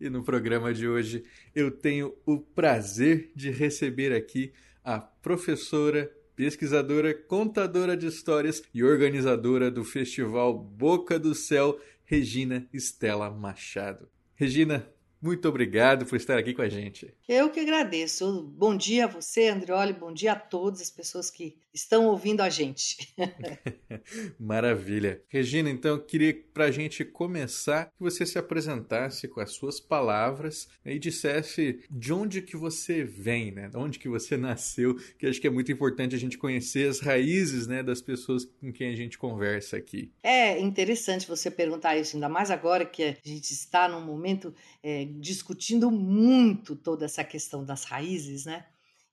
E no programa de hoje eu tenho o prazer de receber aqui a professora, pesquisadora, contadora de histórias e organizadora do festival Boca do Céu, Regina Estela Machado. Regina, muito obrigado por estar aqui com a gente. Eu que agradeço. Bom dia a você, Andrioli. Bom dia a todas as pessoas que estão ouvindo a gente. Maravilha. Regina, então, eu queria para a gente começar que você se apresentasse com as suas palavras e dissesse de onde que você vem, né? De onde que você nasceu, que acho que é muito importante a gente conhecer as raízes, né, das pessoas com quem a gente conversa aqui. É interessante você perguntar isso, ainda mais agora que a gente está num momento é, discutindo muito toda essa questão das raízes, né?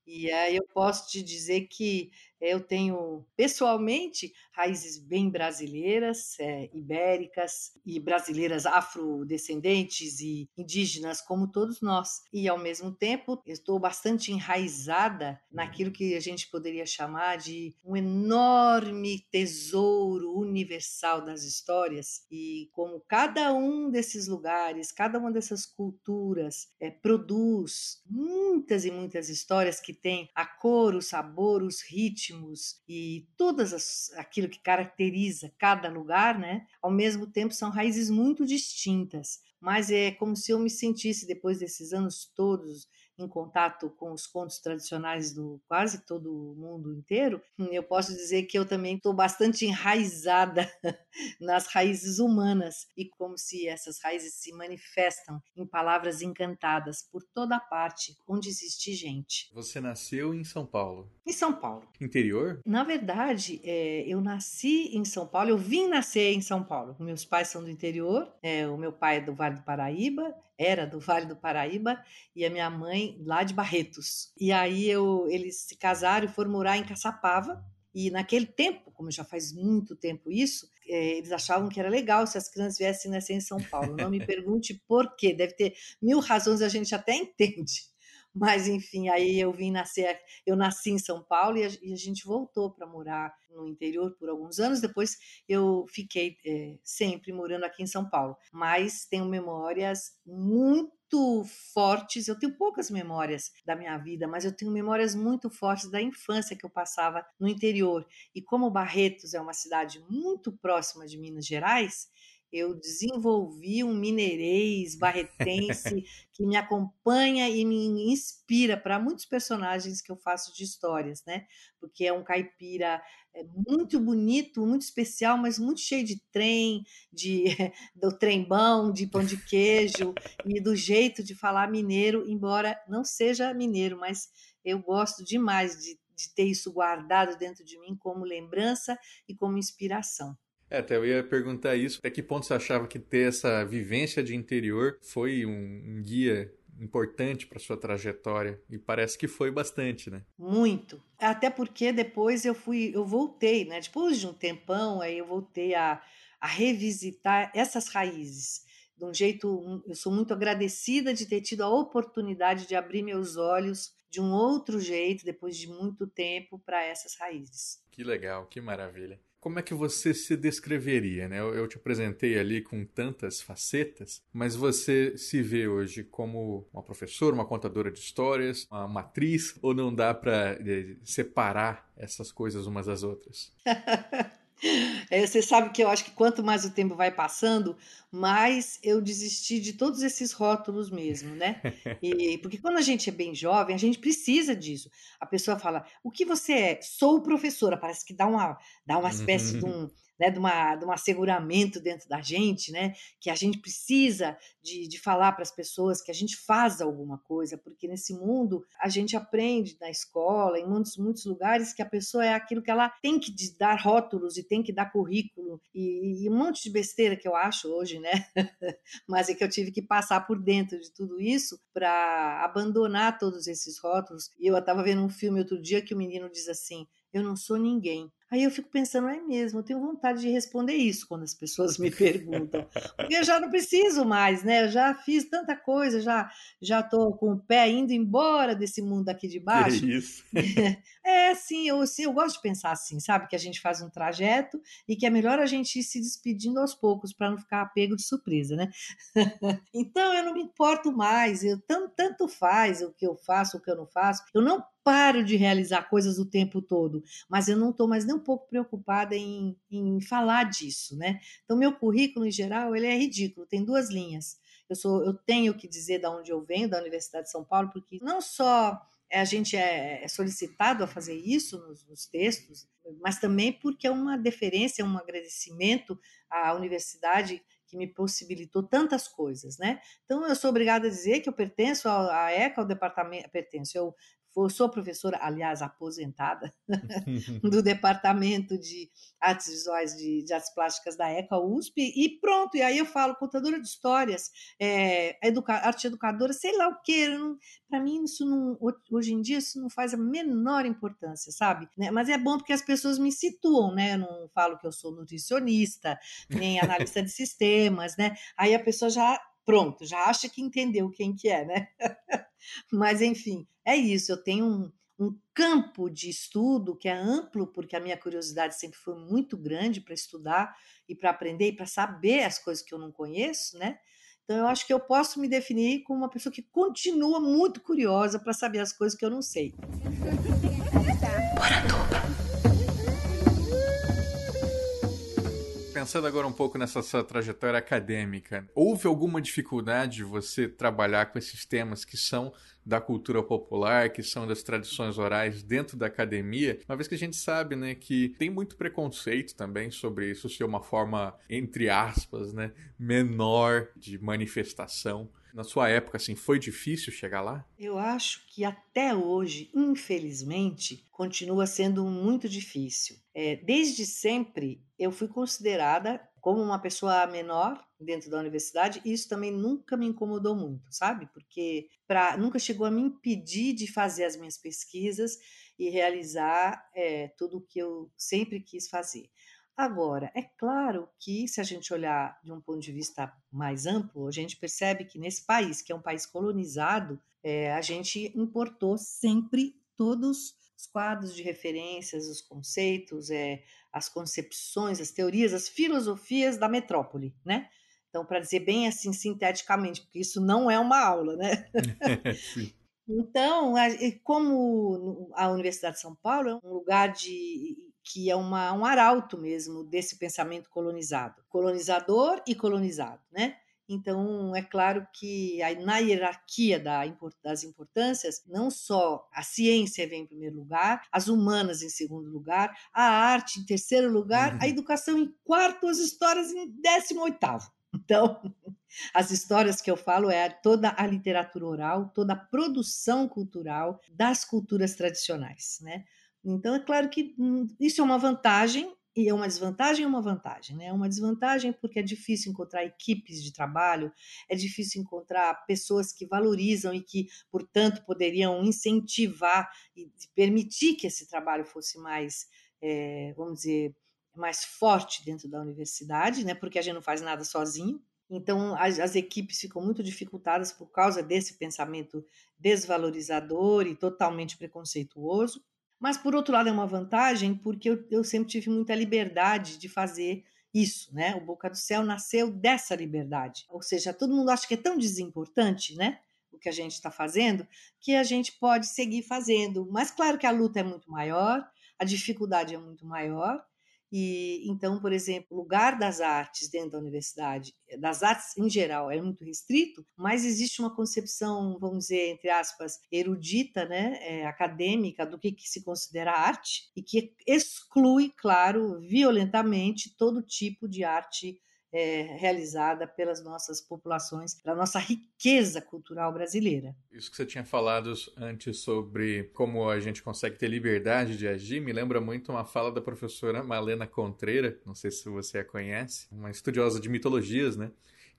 E aí eu posso te dizer que eu tenho pessoalmente raízes bem brasileiras, é, ibéricas e brasileiras afrodescendentes e indígenas, como todos nós. E ao mesmo tempo, estou bastante enraizada naquilo que a gente poderia chamar de um enorme tesouro universal das histórias. E como cada um desses lugares, cada uma dessas culturas é, produz muitas e muitas histórias que têm a cor, o sabor, os ritmos ritmos e todas as, aquilo que caracteriza cada lugar, né? Ao mesmo tempo são raízes muito distintas, mas é como se eu me sentisse depois desses anos todos em contato com os contos tradicionais do quase todo o mundo inteiro, eu posso dizer que eu também estou bastante enraizada nas raízes humanas e como se essas raízes se manifestam em palavras encantadas por toda parte onde existe gente. Você nasceu em São Paulo? Em São Paulo. Interior? Na verdade, é, eu nasci em São Paulo, eu vim nascer em São Paulo. Meus pais são do interior, é, o meu pai é do Vale do Paraíba era do Vale do Paraíba e a minha mãe lá de Barretos. E aí eu, eles se casaram e foram morar em Caçapava. E naquele tempo, como já faz muito tempo isso, é, eles achavam que era legal se as crianças viessem nascer em São Paulo. Não me pergunte por quê, deve ter mil razões, a gente até entende. Mas, enfim, aí eu vim nascer, eu nasci em São Paulo e a, e a gente voltou para morar no interior por alguns anos. Depois eu fiquei é, sempre morando aqui em São Paulo. Mas tenho memórias muito fortes. Eu tenho poucas memórias da minha vida, mas eu tenho memórias muito fortes da infância que eu passava no interior. E como Barretos é uma cidade muito próxima de Minas Gerais, eu desenvolvi um mineirês barretense que me acompanha e me inspira para muitos personagens que eu faço de histórias, né? Porque é um caipira é, muito bonito, muito especial, mas muito cheio de trem, de do trembão, de pão de queijo e do jeito de falar mineiro, embora não seja mineiro, mas eu gosto demais de, de ter isso guardado dentro de mim como lembrança e como inspiração. É, até eu ia perguntar isso. Até que ponto você achava que ter essa vivência de interior foi um, um guia importante para sua trajetória e parece que foi bastante, né? Muito. Até porque depois eu fui, eu voltei, né? Depois de um tempão, aí eu voltei a, a revisitar essas raízes. De um jeito, eu sou muito agradecida de ter tido a oportunidade de abrir meus olhos de um outro jeito depois de muito tempo para essas raízes. Que legal, que maravilha como é que você se descreveria? Né? Eu, eu, te apresentei ali com tantas facetas, mas você se vê hoje como uma professora, uma contadora de histórias, uma, uma atriz, ou não dá para eh, separar essas coisas umas das outras? É, você sabe que eu acho que quanto mais o tempo vai passando, mais eu desisti de todos esses rótulos mesmo, né? E, porque quando a gente é bem jovem, a gente precisa disso. A pessoa fala: o que você é? Sou professora. Parece que dá uma, dá uma espécie de, um, né, de, uma, de um asseguramento dentro da gente, né, que a gente precisa de, de falar para as pessoas que a gente faz alguma coisa, porque nesse mundo a gente aprende na escola, em muitos, muitos lugares, que a pessoa é aquilo que ela tem que dar rótulos e tem que dar currículo e, e um monte de besteira que eu acho hoje, né? Mas é que eu tive que passar por dentro de tudo isso para abandonar todos esses rótulos. E eu estava vendo um filme outro dia que o menino diz assim: Eu não sou ninguém. Aí eu fico pensando, é mesmo, eu tenho vontade de responder isso quando as pessoas me perguntam. Porque eu já não preciso mais, né? Eu já fiz tanta coisa, já já estou com o pé indo embora desse mundo aqui de baixo. Que isso. É, sim, eu, sim, eu gosto de pensar assim, sabe? Que a gente faz um trajeto e que é melhor a gente ir se despedindo aos poucos para não ficar apego de surpresa, né? então eu não me importo mais, eu tanto, tanto faz o que eu faço, o que eu não faço. Eu não paro de realizar coisas o tempo todo, mas eu não estou mais nem um pouco preocupada em, em falar disso, né? Então, meu currículo, em geral, ele é ridículo, tem duas linhas. Eu, sou, eu tenho que dizer de onde eu venho, da Universidade de São Paulo, porque não só a gente é, é solicitado a fazer isso nos, nos textos, mas também porque é uma deferência, um agradecimento à universidade que me possibilitou tantas coisas, né? Então eu sou obrigada a dizer que eu pertenço à ECA, ao departamento, pertenço, eu sou professora, aliás, aposentada, do Departamento de Artes Visuais de, de, Artes Plásticas da ECA USP, e pronto, e aí eu falo contadora de histórias, é, educa, arte educadora, sei lá o que, para mim isso não, hoje em dia isso não faz a menor importância, sabe? Né? Mas é bom porque as pessoas me situam, né? Eu não falo que eu sou nutricionista, nem analista de sistemas, né? Aí a pessoa já pronto, já acha que entendeu quem que é, né? Mas enfim, é isso. Eu tenho um, um campo de estudo que é amplo, porque a minha curiosidade sempre foi muito grande para estudar e para aprender e para saber as coisas que eu não conheço, né? Então eu acho que eu posso me definir como uma pessoa que continua muito curiosa para saber as coisas que eu não sei. Pensando agora um pouco nessa sua trajetória acadêmica, houve alguma dificuldade de você trabalhar com esses temas que são da cultura popular, que são das tradições orais dentro da academia, uma vez que a gente sabe, né, que tem muito preconceito também sobre isso ser uma forma, entre aspas, né, menor de manifestação. Na sua época, assim, foi difícil chegar lá? Eu acho que até hoje, infelizmente, continua sendo muito difícil. É, desde sempre, eu fui considerada como uma pessoa menor dentro da universidade, e isso também nunca me incomodou muito, sabe? Porque pra, nunca chegou a me impedir de fazer as minhas pesquisas e realizar é, tudo o que eu sempre quis fazer. Agora, é claro que se a gente olhar de um ponto de vista mais amplo, a gente percebe que nesse país, que é um país colonizado, é, a gente importou sempre todos os quadros de referências, os conceitos, é, as concepções, as teorias, as filosofias da metrópole, né? Então, para dizer bem assim sinteticamente, porque isso não é uma aula, né? então, como a Universidade de São Paulo é um lugar de que é uma, um arauto mesmo desse pensamento colonizado, colonizador e colonizado, né? Então, é claro que na hierarquia das importâncias, não só a ciência vem em primeiro lugar, as humanas em segundo lugar, a arte em terceiro lugar, a uhum. educação em quarto, as histórias em décimo oitavo. Então, as histórias que eu falo é toda a literatura oral, toda a produção cultural das culturas tradicionais, né? Então, é claro que hum, isso é uma vantagem e é uma desvantagem e uma vantagem, né? É uma desvantagem porque é difícil encontrar equipes de trabalho, é difícil encontrar pessoas que valorizam e que, portanto, poderiam incentivar e permitir que esse trabalho fosse mais, é, vamos dizer, mais forte dentro da universidade, né? Porque a gente não faz nada sozinho. Então, as, as equipes ficam muito dificultadas por causa desse pensamento desvalorizador e totalmente preconceituoso. Mas, por outro lado, é uma vantagem porque eu, eu sempre tive muita liberdade de fazer isso, né? O Boca do Céu nasceu dessa liberdade. Ou seja, todo mundo acha que é tão desimportante, né? O que a gente está fazendo, que a gente pode seguir fazendo. Mas, claro que a luta é muito maior, a dificuldade é muito maior, E então, por exemplo, o lugar das artes dentro da universidade, das artes em geral, é muito restrito, mas existe uma concepção, vamos dizer, entre aspas, erudita, né, é, acadêmica do que, que se considera arte e que exclui, claro, violentamente todo tipo de arte é, realizada pelas nossas populações, pela nossa riqueza cultural brasileira. Isso que você tinha falado antes sobre como a gente consegue ter liberdade de agir me lembra muito uma fala da professora Malena Contreira, não sei se você a conhece, uma estudiosa de mitologias, né?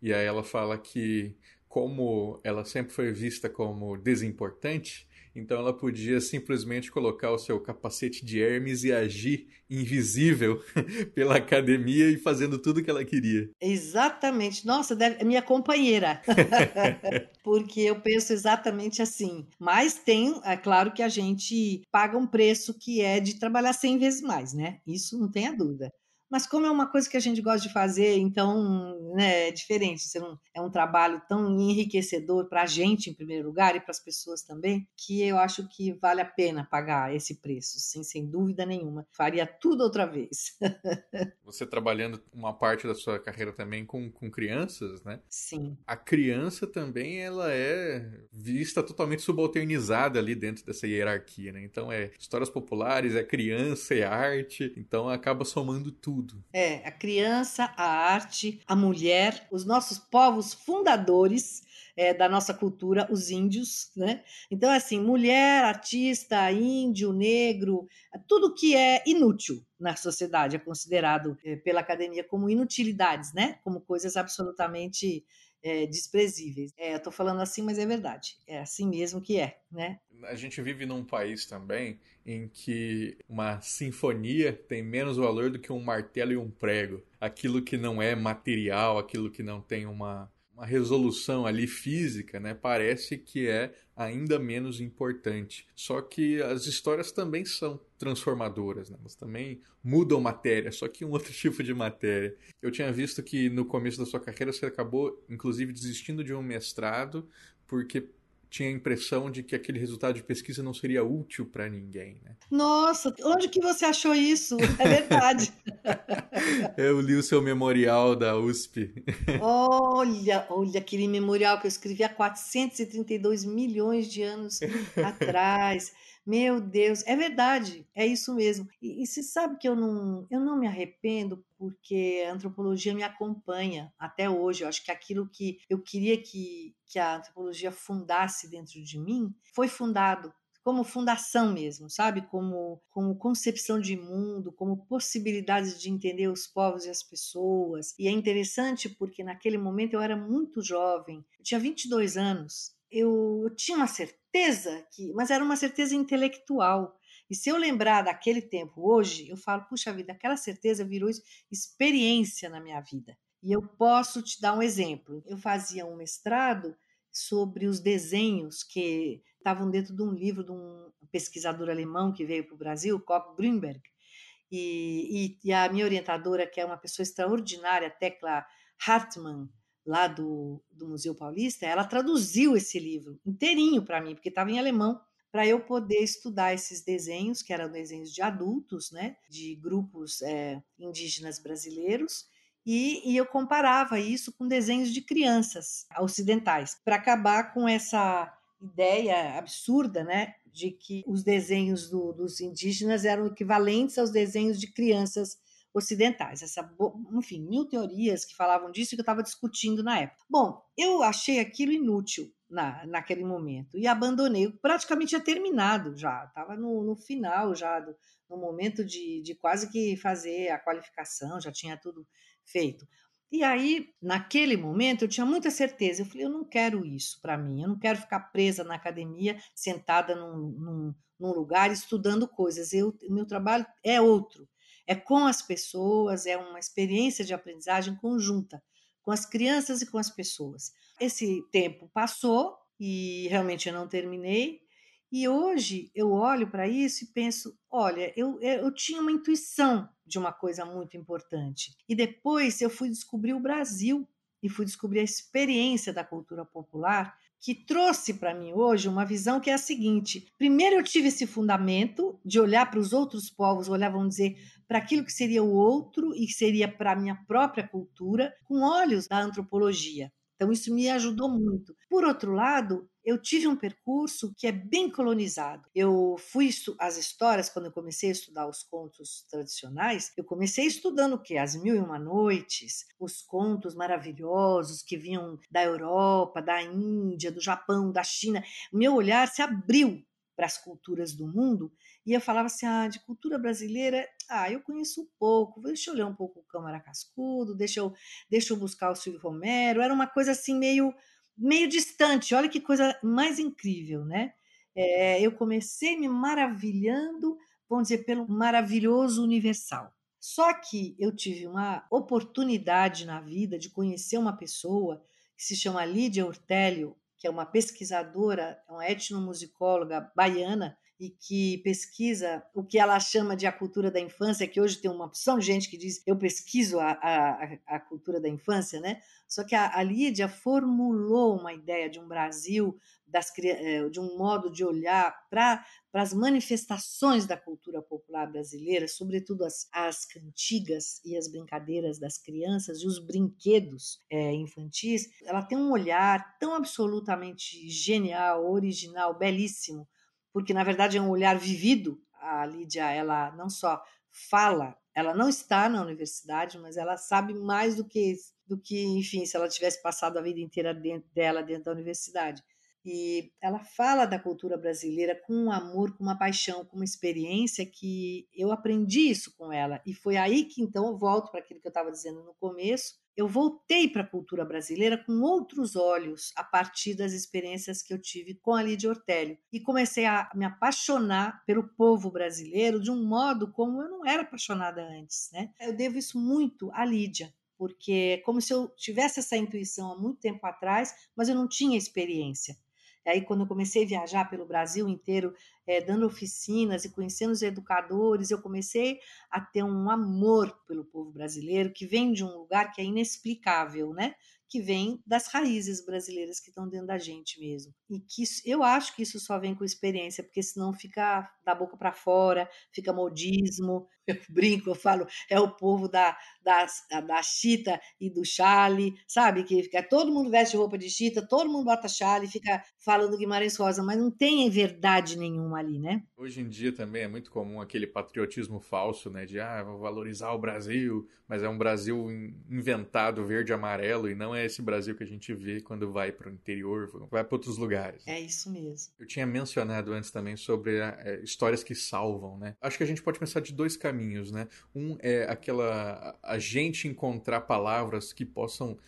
E aí ela fala que como ela sempre foi vista como desimportante, então ela podia simplesmente colocar o seu capacete de Hermes e agir invisível pela academia e fazendo tudo que ela queria. Exatamente. Nossa, deve... é minha companheira. Porque eu penso exatamente assim. Mas tem, é claro que a gente paga um preço que é de trabalhar 100 vezes mais, né? Isso não tem a dúvida. Mas como é uma coisa que a gente gosta de fazer, então né, é diferente. Você não, é um trabalho tão enriquecedor para a gente, em primeiro lugar, e para as pessoas também, que eu acho que vale a pena pagar esse preço, sem, sem dúvida nenhuma. Faria tudo outra vez. Você trabalhando uma parte da sua carreira também com, com crianças, né? Sim. A criança também ela é vista totalmente subalternizada ali dentro dessa hierarquia, né? Então é histórias populares, é criança, é arte, então acaba somando tudo tudo. É, a criança, a arte, a mulher, os nossos povos fundadores é, da nossa cultura, os índios, né? Então, assim, mulher, artista, índio, negro, tudo que é inútil na sociedade é considerado é, pela academia como inutilidades, né? Como coisas absolutamente é, desprezíveis. É, eu tô falando assim, mas é verdade. É assim mesmo que é, né? A gente vive num país também em que uma sinfonia tem menos valor do que um martelo e um prego. Aquilo que não é material, aquilo que não tem uma, uma resolução ali física, né, parece que é ainda menos importante. Só que as histórias também são transformadoras, né? elas também mudam matéria, só que um outro tipo de matéria. Eu tinha visto que no começo da sua carreira você acabou, inclusive, desistindo de um mestrado porque tinha a impressão de que aquele resultado de pesquisa não seria útil para ninguém. Né? Nossa, onde que você achou isso? É verdade. eu li o seu memorial da USP. olha, olha aquele memorial que eu escrevi há 432 milhões de anos atrás. Meu Deus, é verdade, é isso mesmo. E, e você sabe que eu não, eu não me arrependo porque a antropologia me acompanha até hoje. Eu acho que aquilo que eu queria que, que a antropologia fundasse dentro de mim foi fundado como fundação mesmo, sabe? Como, como concepção de mundo, como possibilidades de entender os povos e as pessoas. E é interessante porque naquele momento eu era muito jovem, eu tinha 22 anos. Eu, tinha uma certeza que, mas era uma certeza intelectual. E se eu lembrar daquele tempo hoje, eu falo, puxa vida, aquela certeza virou experiência na minha vida. E eu posso te dar um exemplo. Eu fazia um mestrado sobre os desenhos que estavam dentro de um livro de um pesquisador alemão que veio para o Brasil, Koch Grünberg. E, e, e, a minha orientadora, que é uma pessoa extraordinária, Tecla Hartmann, lá do, do Museu Paulista, ela traduziu esse livro inteirinho para mim, porque estava em alemão, para eu poder estudar esses desenhos, que eram desenhos de adultos, né, de grupos é, indígenas brasileiros, e, e, eu comparava isso com desenhos de crianças ocidentais, para acabar com essa ideia absurda, né, de que os desenhos do, dos indígenas eram equivalentes aos desenhos de crianças ocidentais. Essa, enfim, mil teorias que falavam disso que eu estava discutindo na época. Bom, eu achei aquilo inútil na, naquele momento e abandonei. praticamente tinha terminado já, estava no, no, final já, do, no momento de, de quase que fazer a qualificação, já tinha tudo feito. E aí, naquele momento, eu tinha muita certeza. Eu falei, eu não quero isso para mim. Eu não quero ficar presa na academia, sentada num, num, num lugar estudando coisas. Eu, o meu trabalho é outro é com as pessoas, é uma experiência de aprendizagem conjunta, com as crianças e com as pessoas. Esse tempo passou e realmente eu não terminei. E hoje eu olho para isso e penso: olha, eu, eu tinha uma intuição de uma coisa muito importante. E depois eu fui descobrir o Brasil e fui descobrir a experiência da cultura popular que trouxe para mim hoje uma visão que é a seguinte: primeiro eu tive esse fundamento de olhar para os outros povos, olhar, vamos dizer, para aquilo que seria o outro e que seria para a minha própria cultura, com olhos da antropologia. Então, isso me ajudou muito. Por outro lado, eu tive um percurso que é bem colonizado. Eu fui as histórias quando eu comecei a estudar os contos tradicionais. Eu comecei estudando o quê? As Mil e Uma Noites, os contos maravilhosos que vinham da Europa, da Índia, do Japão, da China. Meu olhar se abriu para as culturas do mundo e eu falava assim: ah, de cultura brasileira, ah, eu conheço pouco, deixa eu ler um pouco o Câmara Cascudo, deixa eu, deixa eu buscar o Silvio Romero. Era uma coisa assim meio meio distante. Olha que coisa mais incrível, né? É, eu comecei me maravilhando, vamos dizer, pelo maravilhoso universal. Só que eu tive uma oportunidade na vida de conhecer uma pessoa que se chama Lídia Ortélio, que é uma pesquisadora, é uma etnomusicóloga baiana, e que pesquisa o que ela chama de a cultura da infância, que hoje tem uma opção de gente que diz eu pesquiso a, a, a cultura da infância, né? Só que a, a Lídia formulou uma ideia de um Brasil, das, eh, de um modo de olhar para as manifestações da cultura popular brasileira, sobretudo as, as cantigas e as brincadeiras das crianças e os brinquedos é, infantis. Ela tem um olhar tão absolutamente genial, original, belíssimo porque na verdade é um olhar vivido. A Lídia, ela não só fala, ela não está na universidade, mas ela sabe mais do que do que, enfim, se ela tivesse passado a vida inteira dentro dela dentro da universidade. E ela fala da cultura brasileira com um amor, com uma paixão, com uma experiência que eu aprendi isso com ela. E foi aí que então eu volto para aquilo que eu estava dizendo no começo, eu voltei para a cultura brasileira com outros olhos a partir das experiências que eu tive com a Lídia Ortélio e comecei a me apaixonar pelo povo brasileiro de um modo como eu não era apaixonada antes, né? Eu devo isso muito à Lídia, porque é como se eu tivesse essa intuição há muito tempo atrás, mas eu não tinha experiência. E aí, quando eu comecei a viajar pelo Brasil inteiro, é, dando oficinas e conhecendo os educadores, eu comecei a ter um amor pelo povo brasileiro que vem de um lugar que é inexplicável, né? que vem das raízes brasileiras que estão dentro da gente mesmo. E que isso, eu acho que isso só vem com experiência, porque senão fica da boca para fora, fica modismo. Eu brinco, eu falo, é o povo da, da, da chita e do chale, sabe? Que fica, todo mundo veste roupa de chita, todo mundo bota chale, fica falando Guimarães Rosa, mas não tem verdade nenhuma ali, né? Hoje em dia também é muito comum aquele patriotismo falso, né? De, ah, vou valorizar o Brasil, mas é um Brasil inventado verde e amarelo e não é esse Brasil que a gente vê quando vai para o interior, vai para outros lugares. É isso mesmo. Eu tinha mencionado antes também sobre é, histórias que salvam, né? Acho que a gente pode pensar de dois caminhos, né? Um é aquela a gente encontrar palavras que possam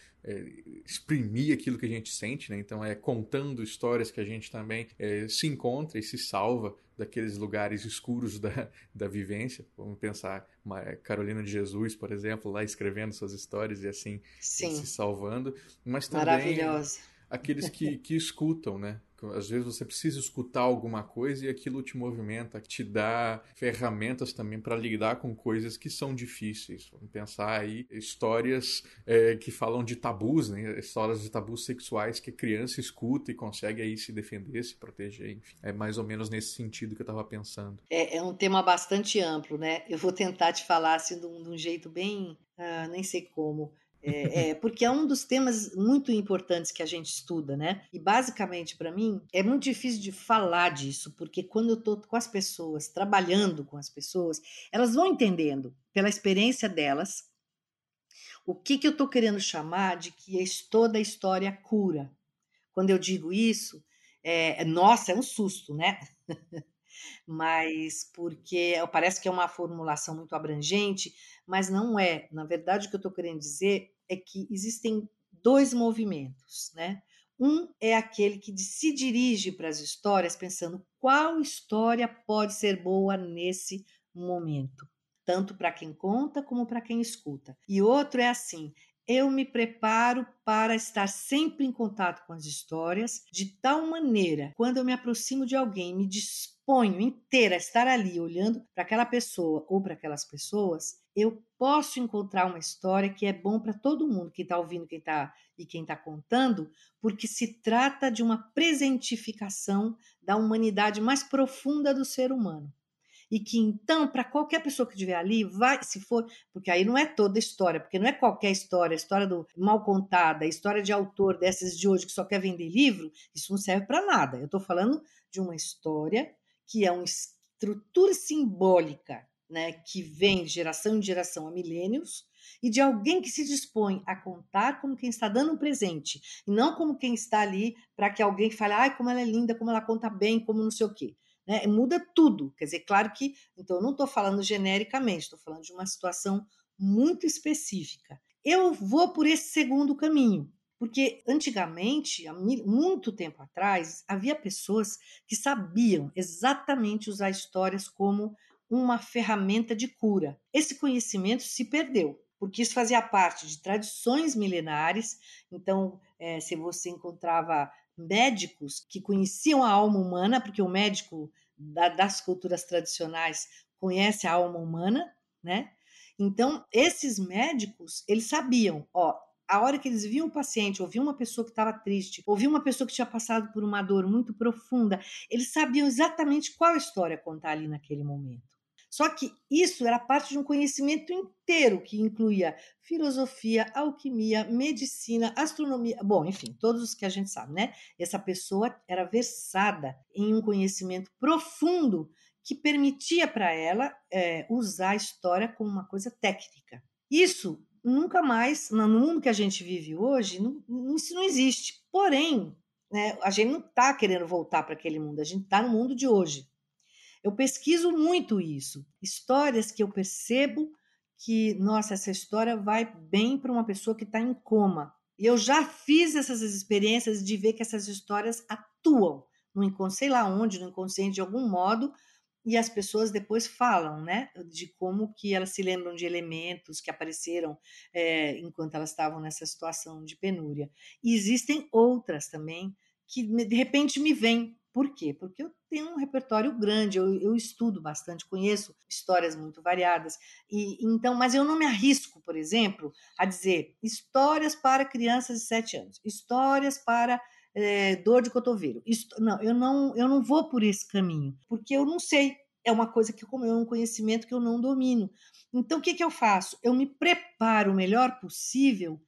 exprimir aquilo que a gente sente, né? Então é contando histórias que a gente também é, se encontra e se salva daqueles lugares escuros da, da vivência. Vamos pensar é, Carolina de Jesus, por exemplo, lá escrevendo suas histórias e assim Sim. se salvando. Mas também aqueles que, que escutam, né? Às vezes você precisa escutar alguma coisa e aquilo te movimenta, te dá ferramentas também para lidar com coisas que são difíceis. Vamos pensar aí histórias é, que falam de tabus, né? histórias de tabus sexuais que a criança escuta e consegue aí se defender, se proteger. Enfim, é mais ou menos nesse sentido que eu estava pensando. É, é, um tema bastante amplo, né? Eu vou tentar te falar assim de um, de um jeito bem, ah, nem sei como é, é, porque é um dos temas muito importantes que a gente estuda, né? E basicamente, para mim, é muito difícil de falar disso, porque quando eu estou com as pessoas, trabalhando com as pessoas, elas vão entendendo, pela experiência delas, o que, que eu estou querendo chamar de que toda a história cura. Quando eu digo isso, é, nossa, é um susto, né? mas porque parece que é uma formulação muito abrangente, mas não é. Na verdade, o que eu estou querendo dizer é que existem dois movimentos, né? Um é aquele que se dirige para as histórias pensando qual história pode ser boa nesse momento, tanto para quem conta como para quem escuta. E outro é assim, eu me preparo para estar sempre em contato com as histórias, de tal maneira, quando eu me aproximo de alguém, me disponho inteira a estar ali olhando para aquela pessoa ou para aquelas pessoas, eu posso encontrar uma história que é bom para todo mundo, quem está ouvindo, quem está e quem está contando, porque se trata de uma presentificação da humanidade mais profunda do ser humano e que então, para qualquer pessoa que estiver ali, vai, se for, porque aí não é toda história, porque não é qualquer história, a história do mal contada, a história de autor dessas de hoje que só quer vender livro, isso não serve para nada. Eu estou falando de uma história que é uma estrutura simbólica, né, que vem de geração em geração há milênios, e de alguém que se dispõe a contar como quem está dando um presente, e não como quem está ali para que alguém fale, ai, como ela é linda, como ela conta bem, como não sei o quê né? Muda tudo. Quer dizer, claro que, então, eu não estou falando genericamente, estou falando de uma situação muito específica. Eu vou por esse segundo caminho, porque antigamente, há muito tempo atrás, havia pessoas que sabiam exatamente usar histórias como uma ferramenta de cura. Esse conhecimento se perdeu, porque isso fazia parte de tradições milenares. Então, é, se você encontrava médicos que conheciam a alma humana, porque o médico da, das culturas tradicionais conhece a alma humana, né? Então, esses médicos, eles sabiam, ó, a hora que eles viam o paciente, ouviam uma pessoa que estava triste, ouviam uma pessoa que tinha passado por uma dor muito profunda, eles sabiam exatamente qual história contar ali naquele momento. Só que isso era parte de um conhecimento inteiro que incluía filosofia, alquimia, medicina, astronomia, bom, enfim, todos os que a gente sabe, né? Essa pessoa era versada em um conhecimento profundo que permitia para ela é, usar a história como uma coisa técnica. Isso nunca mais, no mundo que a gente vive hoje, não, isso não existe. Porém, né, a gente não está querendo voltar para aquele mundo, a gente está no mundo de hoje. Eu pesquiso muito isso. Histórias que eu percebo que, nossa, essa história vai bem para uma pessoa que está em coma. E eu já fiz essas experiências de ver que essas histórias atuam no inconsciente, sei lá onde, no inconsciente de algum modo, e as pessoas depois falam, né, de como que elas se lembram de elementos que apareceram é, enquanto elas estavam nessa situação de penúria. E existem outras também que de repente me vêm por quê? Porque eu tenho um repertório grande, eu, eu, estudo bastante, conheço histórias muito variadas. E então, mas eu não me arrisco, por exemplo, a dizer histórias para crianças de 7 anos, histórias para é, dor de cotovelo. Não, eu não, eu não vou por esse caminho, porque eu não sei. É uma coisa que é um conhecimento que eu não domino. Então, o que, que eu faço? Eu me preparo o melhor possível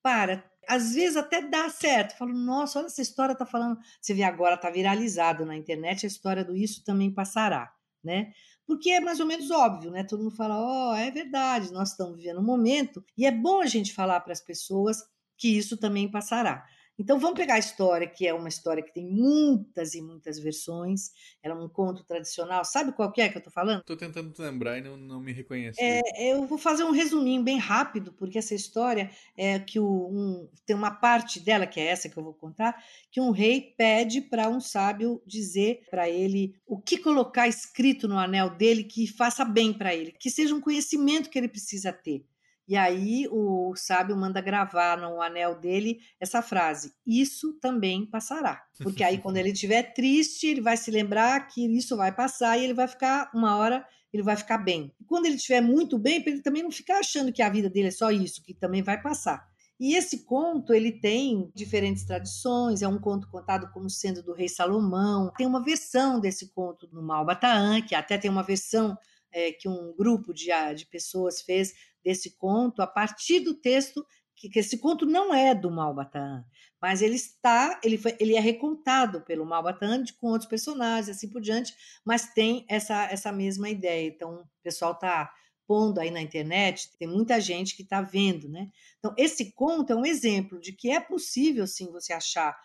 para às vezes até dá certo. Falo, nossa, olha essa história tá falando. Você vê agora, tá viralizado na internet a história do Isso Também Passará, né? Porque é mais ou menos óbvio, né? Todo mundo fala, ó, oh, é verdade, nós estamos vivendo um momento, e é bom a gente falar para as pessoas que isso também passará. Então vamos pegar a história, que é uma história que tem muitas e muitas versões. Ela é um conto tradicional. Sabe qual que é que eu estou falando? Estou tentando lembrar e não, não me reconheço. É, eu vou fazer um resuminho bem rápido, porque essa história é que o, um, tem uma parte dela, que é essa que eu vou contar, que um rei pede para um sábio dizer para ele o que colocar escrito no anel dele que faça bem para ele, que seja um conhecimento que ele precisa ter. E aí o sábio manda gravar no anel dele essa frase: Isso também passará. Porque aí, quando ele estiver triste, ele vai se lembrar que isso vai passar e ele vai ficar, uma hora, ele vai ficar bem. Quando ele estiver muito bem, ele também não ficar achando que a vida dele é só isso, que também vai passar. E esse conto, ele tem diferentes tradições, é um conto contado como sendo do rei Salomão. Tem uma versão desse conto no Malbataan, que até tem uma versão é, que um grupo de, de pessoas fez desse conto a partir do texto que, que esse conto não é do Malbataan, mas ele está, ele, foi, ele é recontado pelo Malbataan com outros personagens, assim por diante, mas tem essa, essa mesma ideia. Então, o pessoal está pondo aí na internet, tem muita gente que está vendo, né? Então, esse conto é um exemplo de que é possível, sim, você achar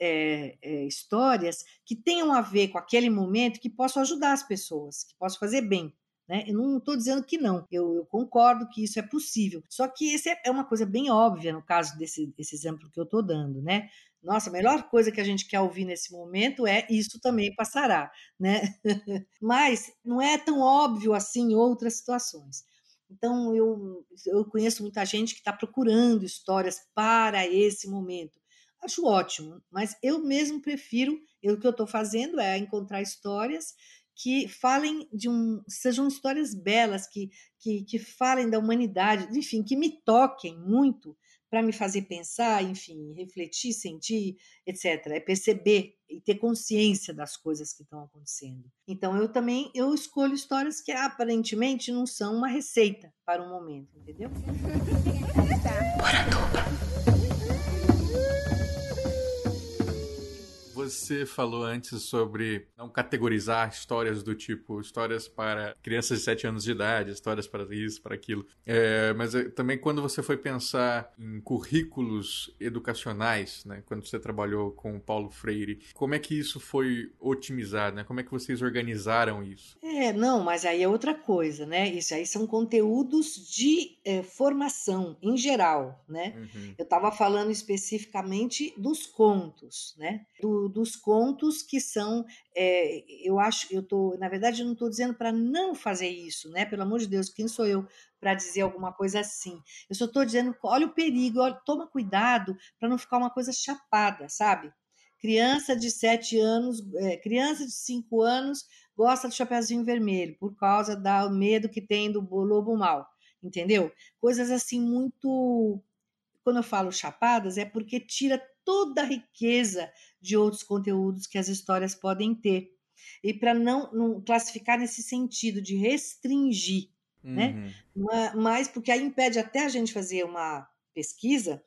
é, é, histórias que tenham a ver com aquele momento, que possam ajudar as pessoas, que possam fazer bem. Né? Eu não estou dizendo que não, eu, eu, concordo que isso é possível. Só que isso é, é uma coisa bem óbvia no caso desse, desse exemplo que eu estou dando, né? Nossa, a melhor coisa que a gente quer ouvir nesse momento é isso também passará, né? Mas não é tão óbvio assim em outras situações. Então, eu, eu conheço muita gente que está procurando histórias para esse momento. Acho ótimo, mas eu mesmo prefiro, eu, o que eu estou fazendo é encontrar histórias que falem de um. sejam histórias belas, que, que, que falem da humanidade, enfim, que me toquem muito para me fazer pensar, enfim, refletir, sentir, etc. É perceber e ter consciência das coisas que estão acontecendo. Então eu também eu escolho histórias que aparentemente não são uma receita para o momento, entendeu? Você falou antes sobre não categorizar histórias do tipo histórias para crianças de 7 anos de idade, histórias para isso, para aquilo. É, mas é, também quando você foi pensar em currículos educacionais, né, quando você trabalhou com o Paulo Freire, como é que isso foi otimizado? Né? Como é que vocês organizaram isso? É, não, mas aí é outra coisa, né? Isso aí são conteúdos de é, formação em geral, né? Uhum. Eu estava falando especificamente dos contos, né? Do, dos contos que são, é, eu acho, eu tô, na verdade, eu não estou dizendo para não fazer isso, né? Pelo amor de Deus, quem sou eu para dizer alguma coisa assim? Eu só estou dizendo, olha o perigo, olha, toma cuidado para não ficar uma coisa chapada, sabe? Criança de sete anos, é, criança de cinco anos gosta do Chapeuzinho Vermelho por causa do medo que tem do lobo mal, entendeu? Coisas assim muito. Quando eu falo chapadas, é porque tira toda a riqueza de outros conteúdos que as histórias podem ter. E para não, não, classificar nesse sentido de restringir, né? uhum. né? Mas porque aí impede até a gente fazer uma pesquisa,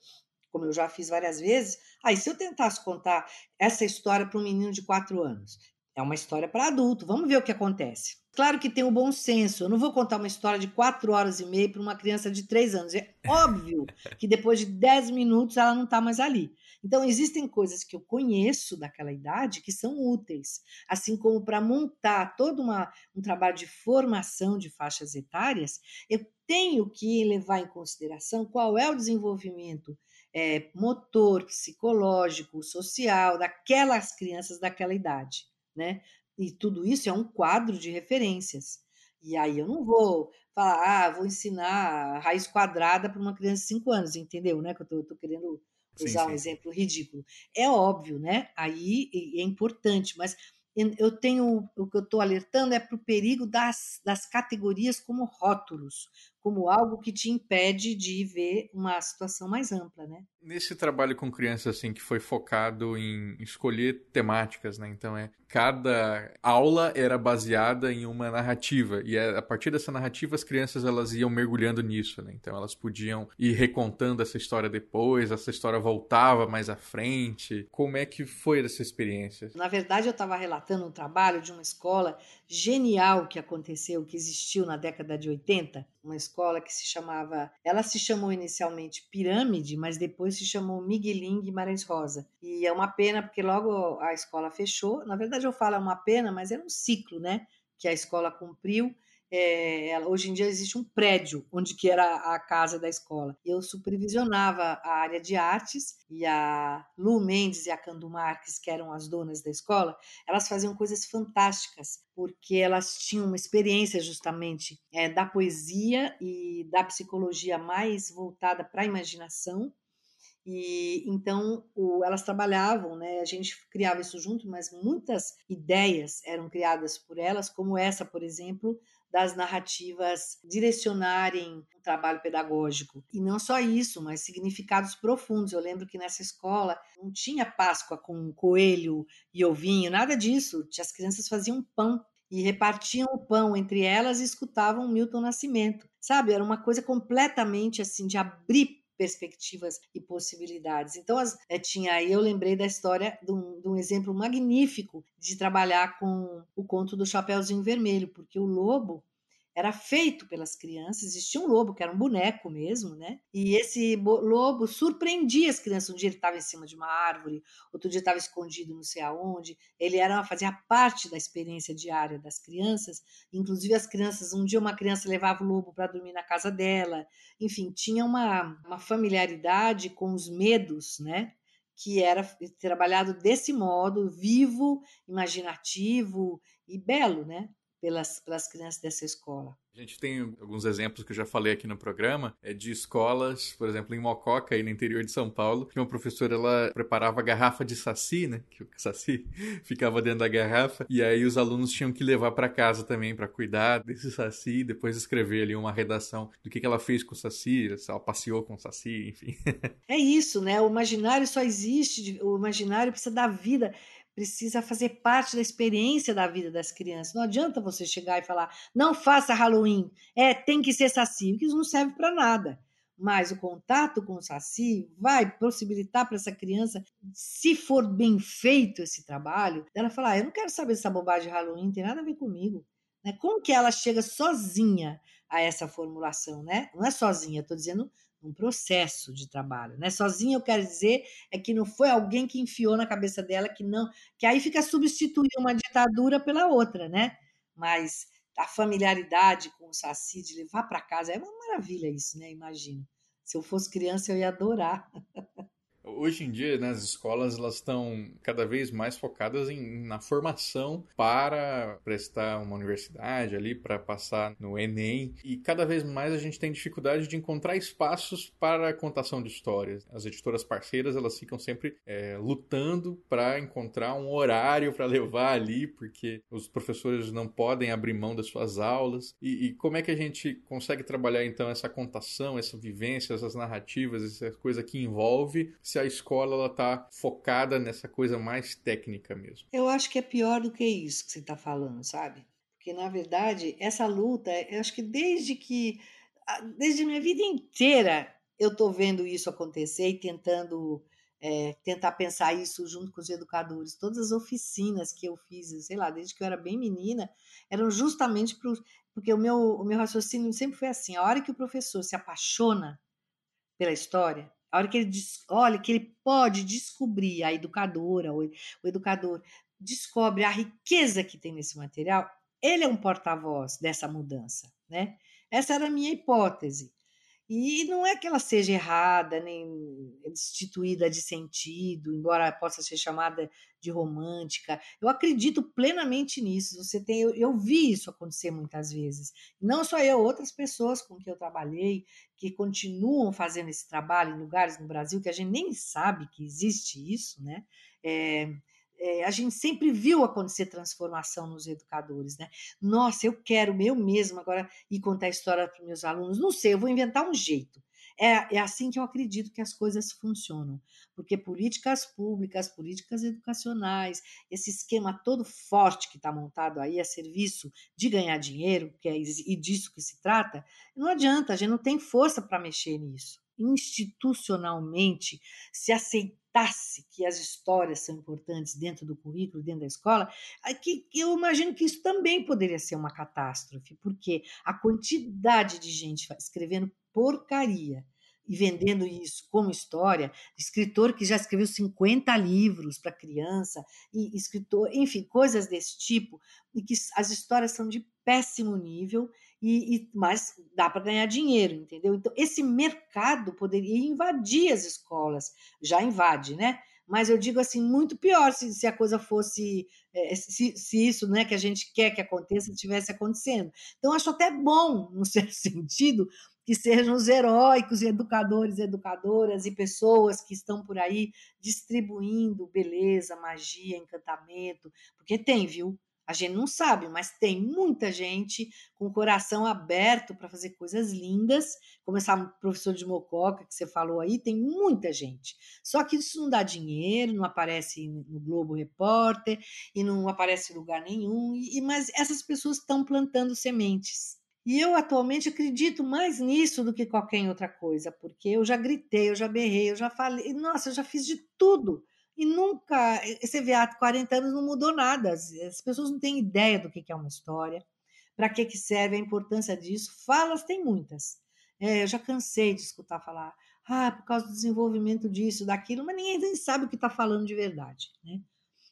como eu já fiz várias vezes. Aí, se eu tentasse contar essa história para um menino de quatro anos, é uma história para adulto, vamos ver o que acontece. Claro que tem o bom senso. Eu não vou contar uma história de quatro horas e meia para uma criança de três anos. É óbvio que depois de dez minutos ela não está mais ali. Então, existem coisas que eu conheço daquela idade que são úteis, assim como para montar todo uma, um trabalho de formação de faixas etárias, eu tenho que levar em consideração qual é o desenvolvimento é, motor, psicológico, social daquelas crianças daquela idade, né? E tudo isso é um quadro de referências. E aí eu não vou falar, ah, vou ensinar raiz quadrada para uma criança de 5 anos, entendeu? Né? Que eu estou querendo usar sim, sim. um exemplo ridículo. É óbvio, né? Aí é importante, mas eu tenho o que eu estou alertando é para o perigo das, das categorias como rótulos, como algo que te impede de ver uma situação mais ampla, né? Nesse trabalho com crianças assim que foi focado em escolher temáticas, né? Então é cada aula era baseada em uma narrativa e é, a partir dessa narrativa as crianças elas iam mergulhando nisso, né? Então elas podiam ir recontando essa história depois, essa história voltava mais à frente. Como é que foi essa experiência? Na verdade eu estava relatando um trabalho de uma escola genial que aconteceu, que existiu na década de 80, uma escola que se chamava, ela se chamou inicialmente Pirâmide, mas depois se chamou Miguelim Guimarães Rosa. E é uma pena porque logo a escola fechou. Na verdade eu falo é uma pena, mas era um ciclo, né, que a escola cumpriu é, hoje em dia existe um prédio onde que era a casa da escola. Eu supervisionava a área de artes e a Lu Mendes e a Candu Marques, que eram as donas da escola, elas faziam coisas fantásticas, porque elas tinham uma experiência justamente é, da poesia e da psicologia mais voltada para a imaginação e então o, elas trabalhavam, né? A gente criava isso junto, mas muitas ideias eram criadas por elas, como essa, por exemplo, das narrativas direcionarem o trabalho pedagógico. E não só isso, mas significados profundos. Eu lembro que nessa escola não tinha Páscoa com coelho e ovinho, nada disso. As crianças faziam pão e repartiam o pão entre elas e escutavam Milton Nascimento. Sabe, era uma coisa completamente assim de abrir perspectivas e possibilidades. Então, as, é, tinha aí, eu lembrei da história de um, de um, exemplo magnífico de trabalhar com o conto do Chapeuzinho Vermelho, porque o lobo era feito pelas crianças, existia um lobo que era um boneco mesmo, né? E esse lobo surpreendia as crianças. Um dia ele estava em cima de uma árvore, outro dia estava escondido não sei aonde. Ele era fazia parte da experiência diária das crianças. Inclusive as crianças, um dia uma criança levava o lobo para dormir na casa dela. Enfim, tinha uma, uma familiaridade com os medos, né? Que era trabalhado desse modo, vivo, imaginativo e belo, né? Pelas, pelas crianças dessa escola. A gente tem alguns exemplos que eu já falei aqui no programa, é de escolas, por exemplo, em Mococa, aí no interior de São Paulo, que uma professora ela preparava garrafa de saci, né? Que o saci ficava dentro da garrafa, e aí os alunos tinham que levar para casa também para cuidar desse saci e depois escrever ali uma redação do que, que ela fez com o saci, se ela passeou com o saci, enfim. É isso, né? O imaginário só existe, o imaginário precisa dar vida precisa fazer parte da experiência da vida das crianças. Não adianta você chegar e falar, não faça Halloween, é, tem que ser saci, que isso não serve para nada. Mas o contato com o saci vai possibilitar para essa criança, se for bem feito esse trabalho, ela falar, ah, eu não quero saber dessa bobagem de Halloween, tem nada a ver comigo. Né? Como que ela chega sozinha a essa formulação, né? Não é sozinha, estou dizendo um processo de trabalho, né? Sozinha eu quero dizer é que não foi alguém que enfiou na cabeça dela que não, que aí fica substituir uma ditadura pela outra, né? Mas a familiaridade com o Saci de levar para casa é uma maravilha isso, né? Imagino. Se eu fosse criança eu ia adorar. Hoje em dia, né, as escolas elas estão cada vez mais focadas em, na formação para prestar uma universidade ali, para passar no Enem. E cada vez mais a gente tem dificuldade de encontrar espaços para a contação de histórias. As editoras parceiras elas ficam sempre é, lutando para encontrar um horário para levar ali, porque os professores não podem abrir mão das suas aulas. E, e como é que a gente consegue trabalhar então essa contação, essa vivência, essas narrativas, essa coisa que envolve se a escola está focada nessa coisa mais técnica mesmo. Eu acho que é pior do que isso que você está falando, sabe? Porque, na verdade, essa luta, eu acho que desde que. Desde minha vida inteira eu estou vendo isso acontecer e tentando é, tentar pensar isso junto com os educadores. Todas as oficinas que eu fiz, sei lá, desde que eu era bem menina, eram justamente pro, porque o meu, o meu raciocínio sempre foi assim: a hora que o professor se apaixona pela história, a hora que ele olha que ele pode descobrir a educadora, o, o educador descobre a riqueza que tem nesse material, ele é um porta-voz dessa mudança, né? Essa era a minha hipótese. E não é que ela seja errada, nem destituída de sentido, embora possa ser chamada de romântica. Eu acredito plenamente nisso. Você tem, eu, eu vi isso acontecer muitas vezes. Não só eu, outras pessoas com que eu trabalhei, que continuam fazendo esse trabalho em lugares no Brasil que a gente nem sabe que existe isso, né? É, é, a gente sempre viu acontecer transformação nos educadores, né? Nossa, eu quero eu mesmo agora ir contar a história para meus alunos. Não sei, eu vou inventar um jeito. É, é assim que eu acredito que as coisas funcionam, porque políticas públicas, políticas educacionais, esse esquema todo forte que está montado aí a serviço de ganhar dinheiro, que é e disso que se trata, não adianta, a gente não tem força para mexer nisso institucionalmente se aceitasse que as histórias são importantes dentro do currículo, dentro da escola, que eu imagino que isso também poderia ser uma catástrofe, porque a quantidade de gente escrevendo porcaria e vendendo isso como história, escritor que já escreveu 50 livros para criança, e escritor, enfim, coisas desse tipo, e que as histórias são de péssimo nível e, e mas dá para ganhar dinheiro, entendeu? Então esse mercado poderia invadir as escolas, já invade, né? Mas eu digo assim, muito pior se, se a coisa fosse, é, se, se isso né, que a gente quer que aconteça estivesse acontecendo. Então, acho até bom, num certo sentido, que sejam os heróicos educadores educadoras e pessoas que estão por aí distribuindo beleza, magia, encantamento, porque tem, viu? A gente não sabe, mas tem muita gente com o coração aberto para fazer coisas lindas, como essa professor de Mococa que você falou aí, tem muita gente. Só que isso não dá dinheiro, não aparece no Globo Repórter e não aparece em lugar nenhum, e, mas essas pessoas estão plantando sementes. E eu atualmente acredito mais nisso do que qualquer outra coisa, porque eu já gritei, eu já berrei, eu já falei, nossa, eu já fiz de tudo e nunca, você vê, há 40 anos não mudou nada. As, as pessoas não têm ideia do que é uma história, para que, que serve a importância disso. Falas tem muitas. É, eu já cansei de escutar falar, ah, por causa do desenvolvimento disso, daquilo, mas ninguém nem sabe o que está falando de verdade. Né?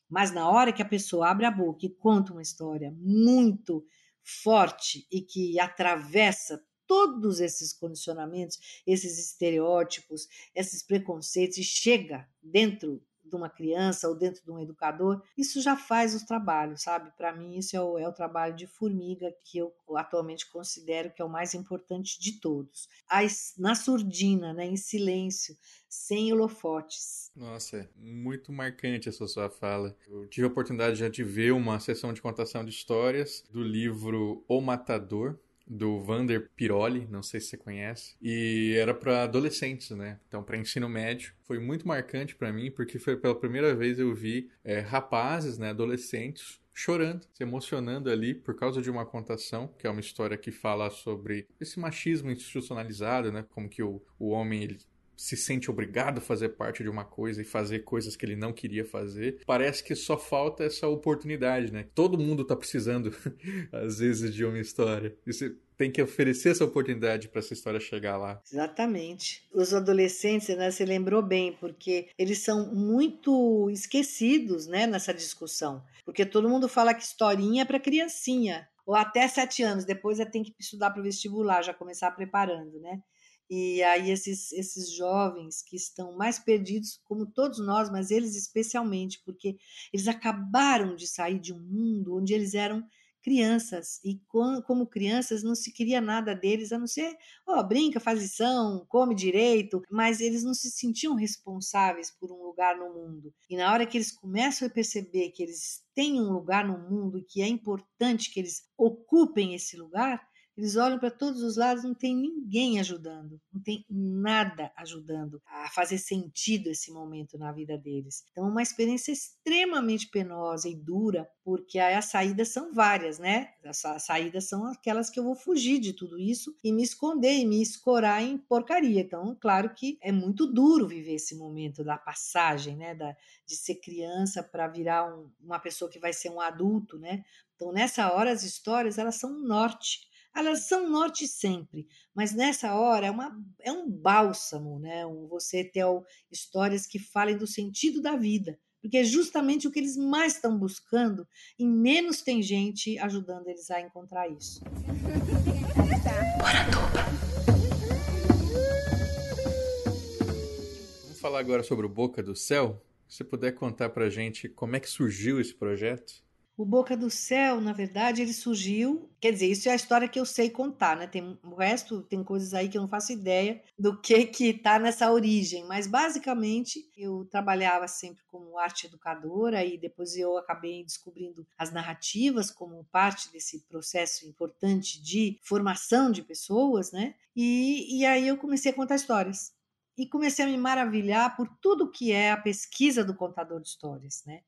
Mas na hora que a pessoa abre a boca e conta uma história muito forte e que atravessa todos esses condicionamentos, esses estereótipos, esses preconceitos e chega dentro de uma criança ou dentro de um educador, isso já faz o trabalho, sabe? Para mim, isso é o, é o trabalho de formiga que eu atualmente considero que é o mais importante de todos. As, na surdina, né, em silêncio, sem holofotes. Nossa, é muito marcante essa sua fala. Eu tive a oportunidade já de ver uma sessão de contação de histórias do livro O Matador, do Vander Piroli, não sei se você conhece, e era para adolescentes, né? Então, para ensino médio. Foi muito marcante para mim, porque foi pela primeira vez eu vi é, rapazes, né, adolescentes, chorando, se emocionando ali por causa de uma contação, que é uma história que fala sobre esse machismo institucionalizado, né? Como que o, o homem ele se sente obrigado a fazer parte de uma coisa e fazer coisas que ele não queria fazer. Parece que só falta essa oportunidade, né? Todo mundo tá precisando, às vezes, de uma história. E você tem que oferecer essa oportunidade para essa história chegar lá. Exatamente. Os adolescentes, né, você lembrou bem, porque eles são muito esquecidos, né, nessa discussão. Porque todo mundo fala que historinha é para criancinha, ou até sete anos, depois é tem que estudar para o vestibular, já começar preparando, né? E aí esses, esses jovens que estão mais perdidos, como todos nós, mas eles especialmente, porque eles acabaram de sair de um mundo onde eles eram crianças e como crianças não se queria nada deles a não ser, ó, oh, brinca, faz lição, come direito, mas eles não se sentiam responsáveis por um lugar no mundo. E na hora que eles começam a perceber que eles têm um lugar no mundo e que é importante que eles ocupem esse lugar, eles olham para todos os lados, não tem ninguém ajudando, não tem nada ajudando a fazer sentido esse momento na vida deles. Então, é uma experiência extremamente penosa e dura, porque as saídas são várias, né? As saídas são aquelas que eu vou fugir de tudo isso e me esconder e me escorar em porcaria. Então, claro que é muito duro viver esse momento da passagem, né? Da, de ser criança para virar um, uma pessoa que vai ser um adulto, né? Então, nessa hora, as histórias elas são um norte elas são norte sempre, mas nessa hora é, uma, é um bálsamo, né? Um, você ter histórias que falem do sentido da vida, porque é justamente o que eles mais estão buscando e menos tem gente ajudando eles a encontrar isso. Vamos falar agora sobre o Boca do Céu. Se você puder contar pra gente como é que surgiu esse projeto? O Boca do Céu, na verdade, ele surgiu. Quer dizer, isso é a história que eu sei contar, né? Tem, o resto tem coisas aí que eu não faço ideia do que que tá nessa origem. Mas basicamente eu trabalhava sempre como arte educadora e depois eu acabei descobrindo as narrativas como parte desse processo importante de formação de pessoas, né? E, e aí eu comecei a contar histórias. E comecei a me maravilhar por tudo que é a pesquisa do contador de histórias, né?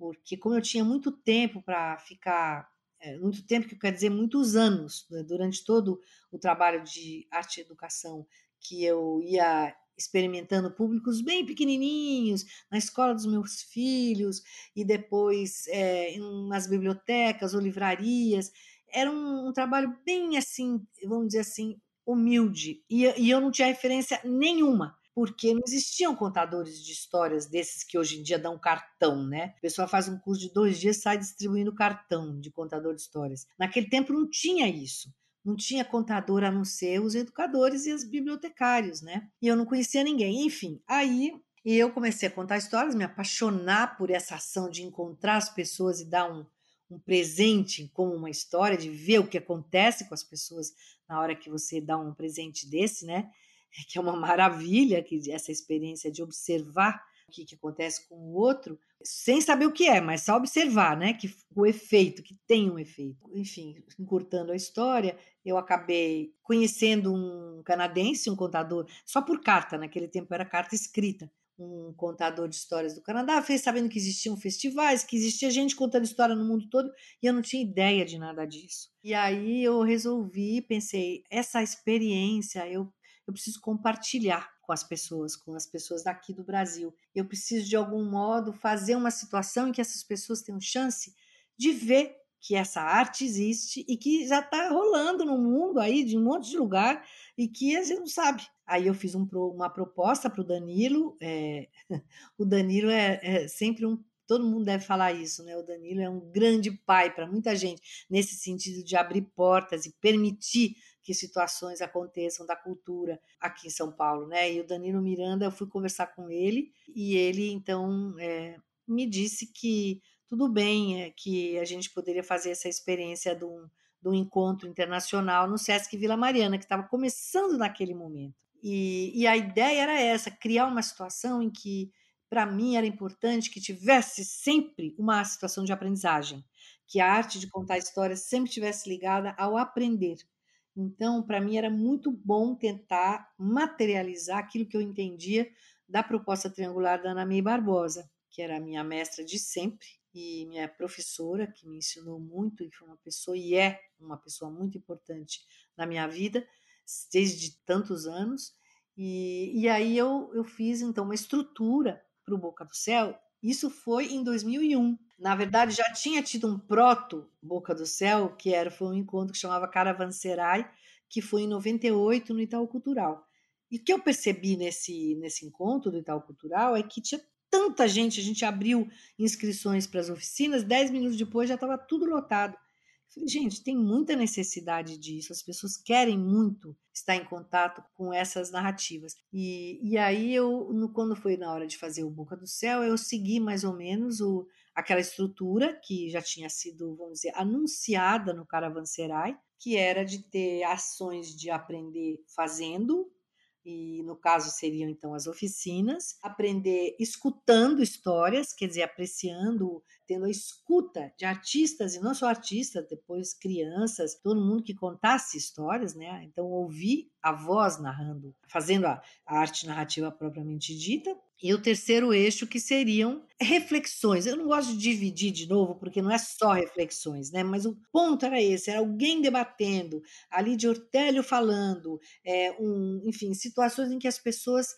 Porque como eu tinha muito tempo para ficar, é, muito tempo que quer dizer muitos anos, né, durante todo o trabalho de arte e educação, que eu ia experimentando públicos bem pequenininhos, na escola dos meus filhos, e depois é, nas bibliotecas ou livrarias. Era um, um, trabalho bem assim, vamos dizer assim, humilde, e, e eu não tinha referência nenhuma porque não existiam contadores de histórias desses que hoje em dia dão cartão, né? A pessoa faz um curso de dois dias sai distribuindo cartão de contador de histórias. Naquele tempo não tinha isso. Não tinha contador a não ser os educadores e os bibliotecários, né? E eu não conhecia ninguém. Enfim, aí eu comecei a contar histórias, me apaixonar por essa ação de encontrar as pessoas e dar um, um presente como uma história, de ver o que acontece com as pessoas na hora que você dá um presente desse, né? Que é uma maravilha que essa experiência de observar o que, que acontece com o outro, sem saber o que é, mas só observar, né? Que o efeito, que tem um efeito. Enfim, encurtando a história, eu acabei conhecendo um canadense, um contador, só por carta, naquele tempo era carta escrita, um contador de histórias do Canadá, fez sabendo que existiam festivais, que existia gente contando história no mundo todo, e eu não tinha ideia de nada disso. E aí eu resolvi, pensei, essa experiência eu eu preciso compartilhar com as pessoas, com as pessoas daqui do Brasil. Eu preciso, de algum modo, fazer uma situação em que essas pessoas tenham chance de ver que essa arte existe e que já está rolando no mundo aí, de um monte de lugar, e que a gente não sabe. Aí eu fiz um, uma proposta para o Danilo. É, o Danilo é, é sempre um todo mundo deve falar isso, né? O Danilo é um grande pai para muita gente, nesse sentido de abrir portas e permitir que situações aconteçam da cultura aqui em São Paulo, né? E o Danilo Miranda, eu fui conversar com ele e ele então é, me disse que tudo bem, é, que a gente poderia fazer essa experiência de um, de um encontro internacional no Sesc Vila Mariana, que estava começando naquele momento. E, e a ideia era essa: criar uma situação em que, para mim, era importante que tivesse sempre uma situação de aprendizagem, que a arte de contar histórias sempre estivesse ligada ao aprender. Então, para mim, era muito bom tentar materializar aquilo que eu entendia da proposta triangular da Ana May Barbosa, que era a minha mestra de sempre e minha professora, que me ensinou muito e foi uma pessoa e é uma pessoa muito importante na minha vida desde tantos anos. E, e aí eu, eu fiz então uma estrutura para o Boca do Céu. Isso foi em 2001. Na verdade, já tinha tido um proto Boca do Céu, que era foi um encontro que chamava Caravanserai, que foi em 98 no Itaú Cultural. E o que eu percebi nesse, nesse encontro do Itaú Cultural é que tinha tanta gente, a gente abriu inscrições para as oficinas, dez minutos depois já estava tudo lotado. Falei, gente, tem muita necessidade disso, as pessoas querem muito estar em contato com essas narrativas. E, e aí, eu, no, quando foi na hora de fazer o Boca do Céu, eu segui mais ou menos o, aquela estrutura que já tinha sido, vamos dizer, anunciada no Caravanserai, que era de ter ações de aprender fazendo, e no caso seriam então as oficinas, aprender escutando histórias, quer dizer, apreciando, tendo a escuta de artistas e não só artistas, depois crianças, todo mundo que contasse histórias, né? Então ouvir a voz narrando, fazendo a, a arte narrativa propriamente dita, e o terceiro eixo que seriam reflexões. Eu não gosto de dividir de novo, porque não é só reflexões, né? Mas o ponto era esse: era alguém debatendo, ali de Ortélio falando, é, um, enfim, situações em que as pessoas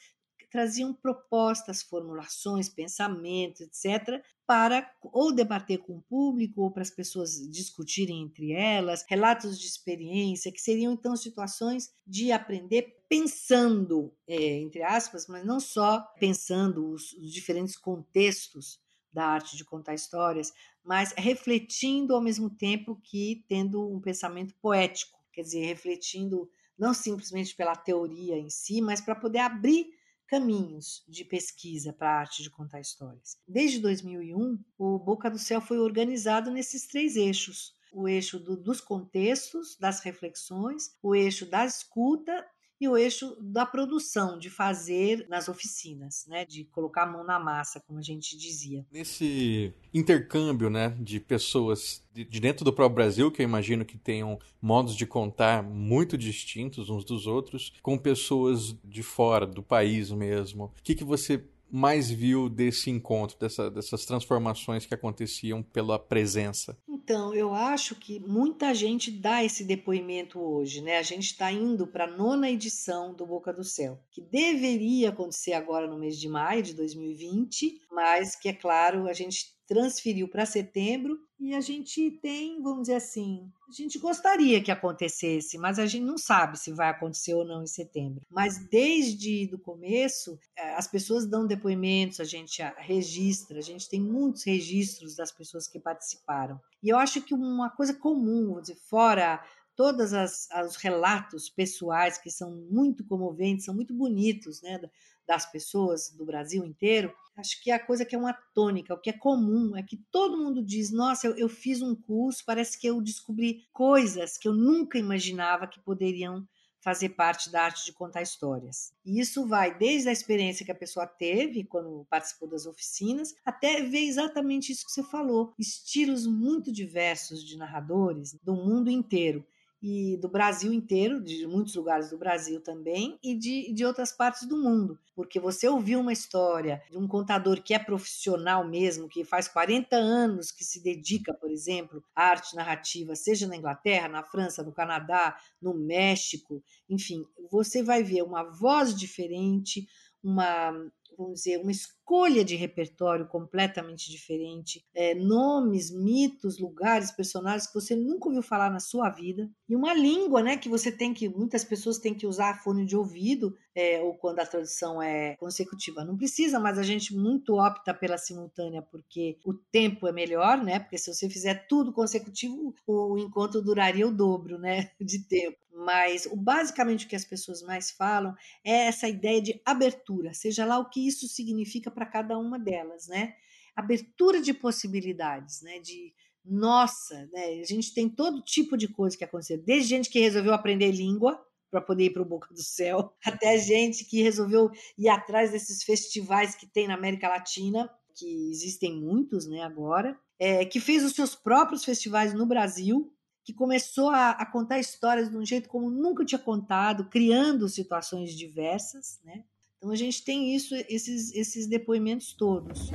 traziam propostas, formulações, pensamentos, etc., para ou debater com o público, ou para as pessoas discutirem entre elas, relatos de experiência, que seriam então situações de aprender pensando, é, entre aspas, mas não só pensando os, os diferentes contextos da arte de contar histórias, mas refletindo ao mesmo tempo que tendo um pensamento poético, quer dizer, refletindo não simplesmente pela teoria em si, mas para poder abrir caminhos de pesquisa para a arte de contar histórias. Desde 2001, o Boca do Céu foi organizado nesses três eixos: o eixo do, dos contextos, das reflexões, o eixo da escuta e o eixo da produção, de fazer nas oficinas, né, de colocar a mão na massa, como a gente dizia. Nesse intercâmbio, né, de pessoas de, dentro do próprio Brasil, que eu imagino que tenham modos de contar muito distintos uns dos outros, com pessoas de fora do país mesmo. O que, que você mais viu desse encontro, dessa, dessas transformações que aconteciam pela presença? Então, eu acho que muita gente dá esse depoimento hoje, né? A gente está indo para a nona edição do Boca do Céu, que deveria acontecer agora no mês de maio de 2020, mas que, é claro, a gente transferiu para setembro e a gente tem, vamos dizer assim, a gente gostaria que acontecesse, mas a gente não sabe se vai acontecer ou não em setembro. Mas desde o começo, eh, as pessoas dão depoimentos, a gente registra, a gente tem muitos registros das pessoas que participaram. E eu acho que uma coisa comum, dizer, fora todos os relatos pessoais que são muito comoventes, são muito bonitos, né, das pessoas do Brasil inteiro, acho que é a coisa que é uma tônica, o que é comum é que todo mundo diz: Nossa, eu, eu fiz um curso, parece que eu descobri coisas que eu nunca imaginava que poderiam fazer parte da arte de contar histórias. E isso vai desde a experiência que a pessoa teve quando participou das oficinas, até ver exatamente isso que você falou, estilos muito diversos de narradores do mundo inteiro e do Brasil inteiro, de muitos lugares do Brasil também, e de, de outras partes do mundo. Porque você ouviu uma história de um contador que é profissional mesmo, que faz 40 anos que se dedica, por exemplo, à arte narrativa, seja na Inglaterra, na França, no Canadá, no México, enfim, você vai ver uma voz diferente, uma, vamos dizer, uma escolha de repertório completamente diferente, é, nomes, mitos, lugares, personagens que você nunca ouviu falar na sua vida, e uma língua, né, que você tem que, muitas pessoas têm que usar fone de ouvido, é, ou quando a tradução é consecutiva. Não precisa, mas a gente muito opta pela simultânea, porque o tempo é melhor, né, porque se você fizer tudo consecutivo, o encontro duraria o dobro, né, de tempo mas o, basicamente o que as pessoas mais falam é essa ideia de abertura, seja lá o que isso significa para cada uma delas, né? Abertura de possibilidades, né? De nossa, né? A gente tem todo tipo de coisa que aconteceu, desde gente que resolveu aprender língua para poder ir para o Boca do Céu, até gente que resolveu ir atrás desses festivais que tem na América Latina, que existem muitos, né? Agora, é, que fez os seus próprios festivais no Brasil, que começou a, a, contar histórias de um jeito como nunca tinha contado, criando situações diversas, né? Então a gente tem isso, esses, esses depoimentos todos.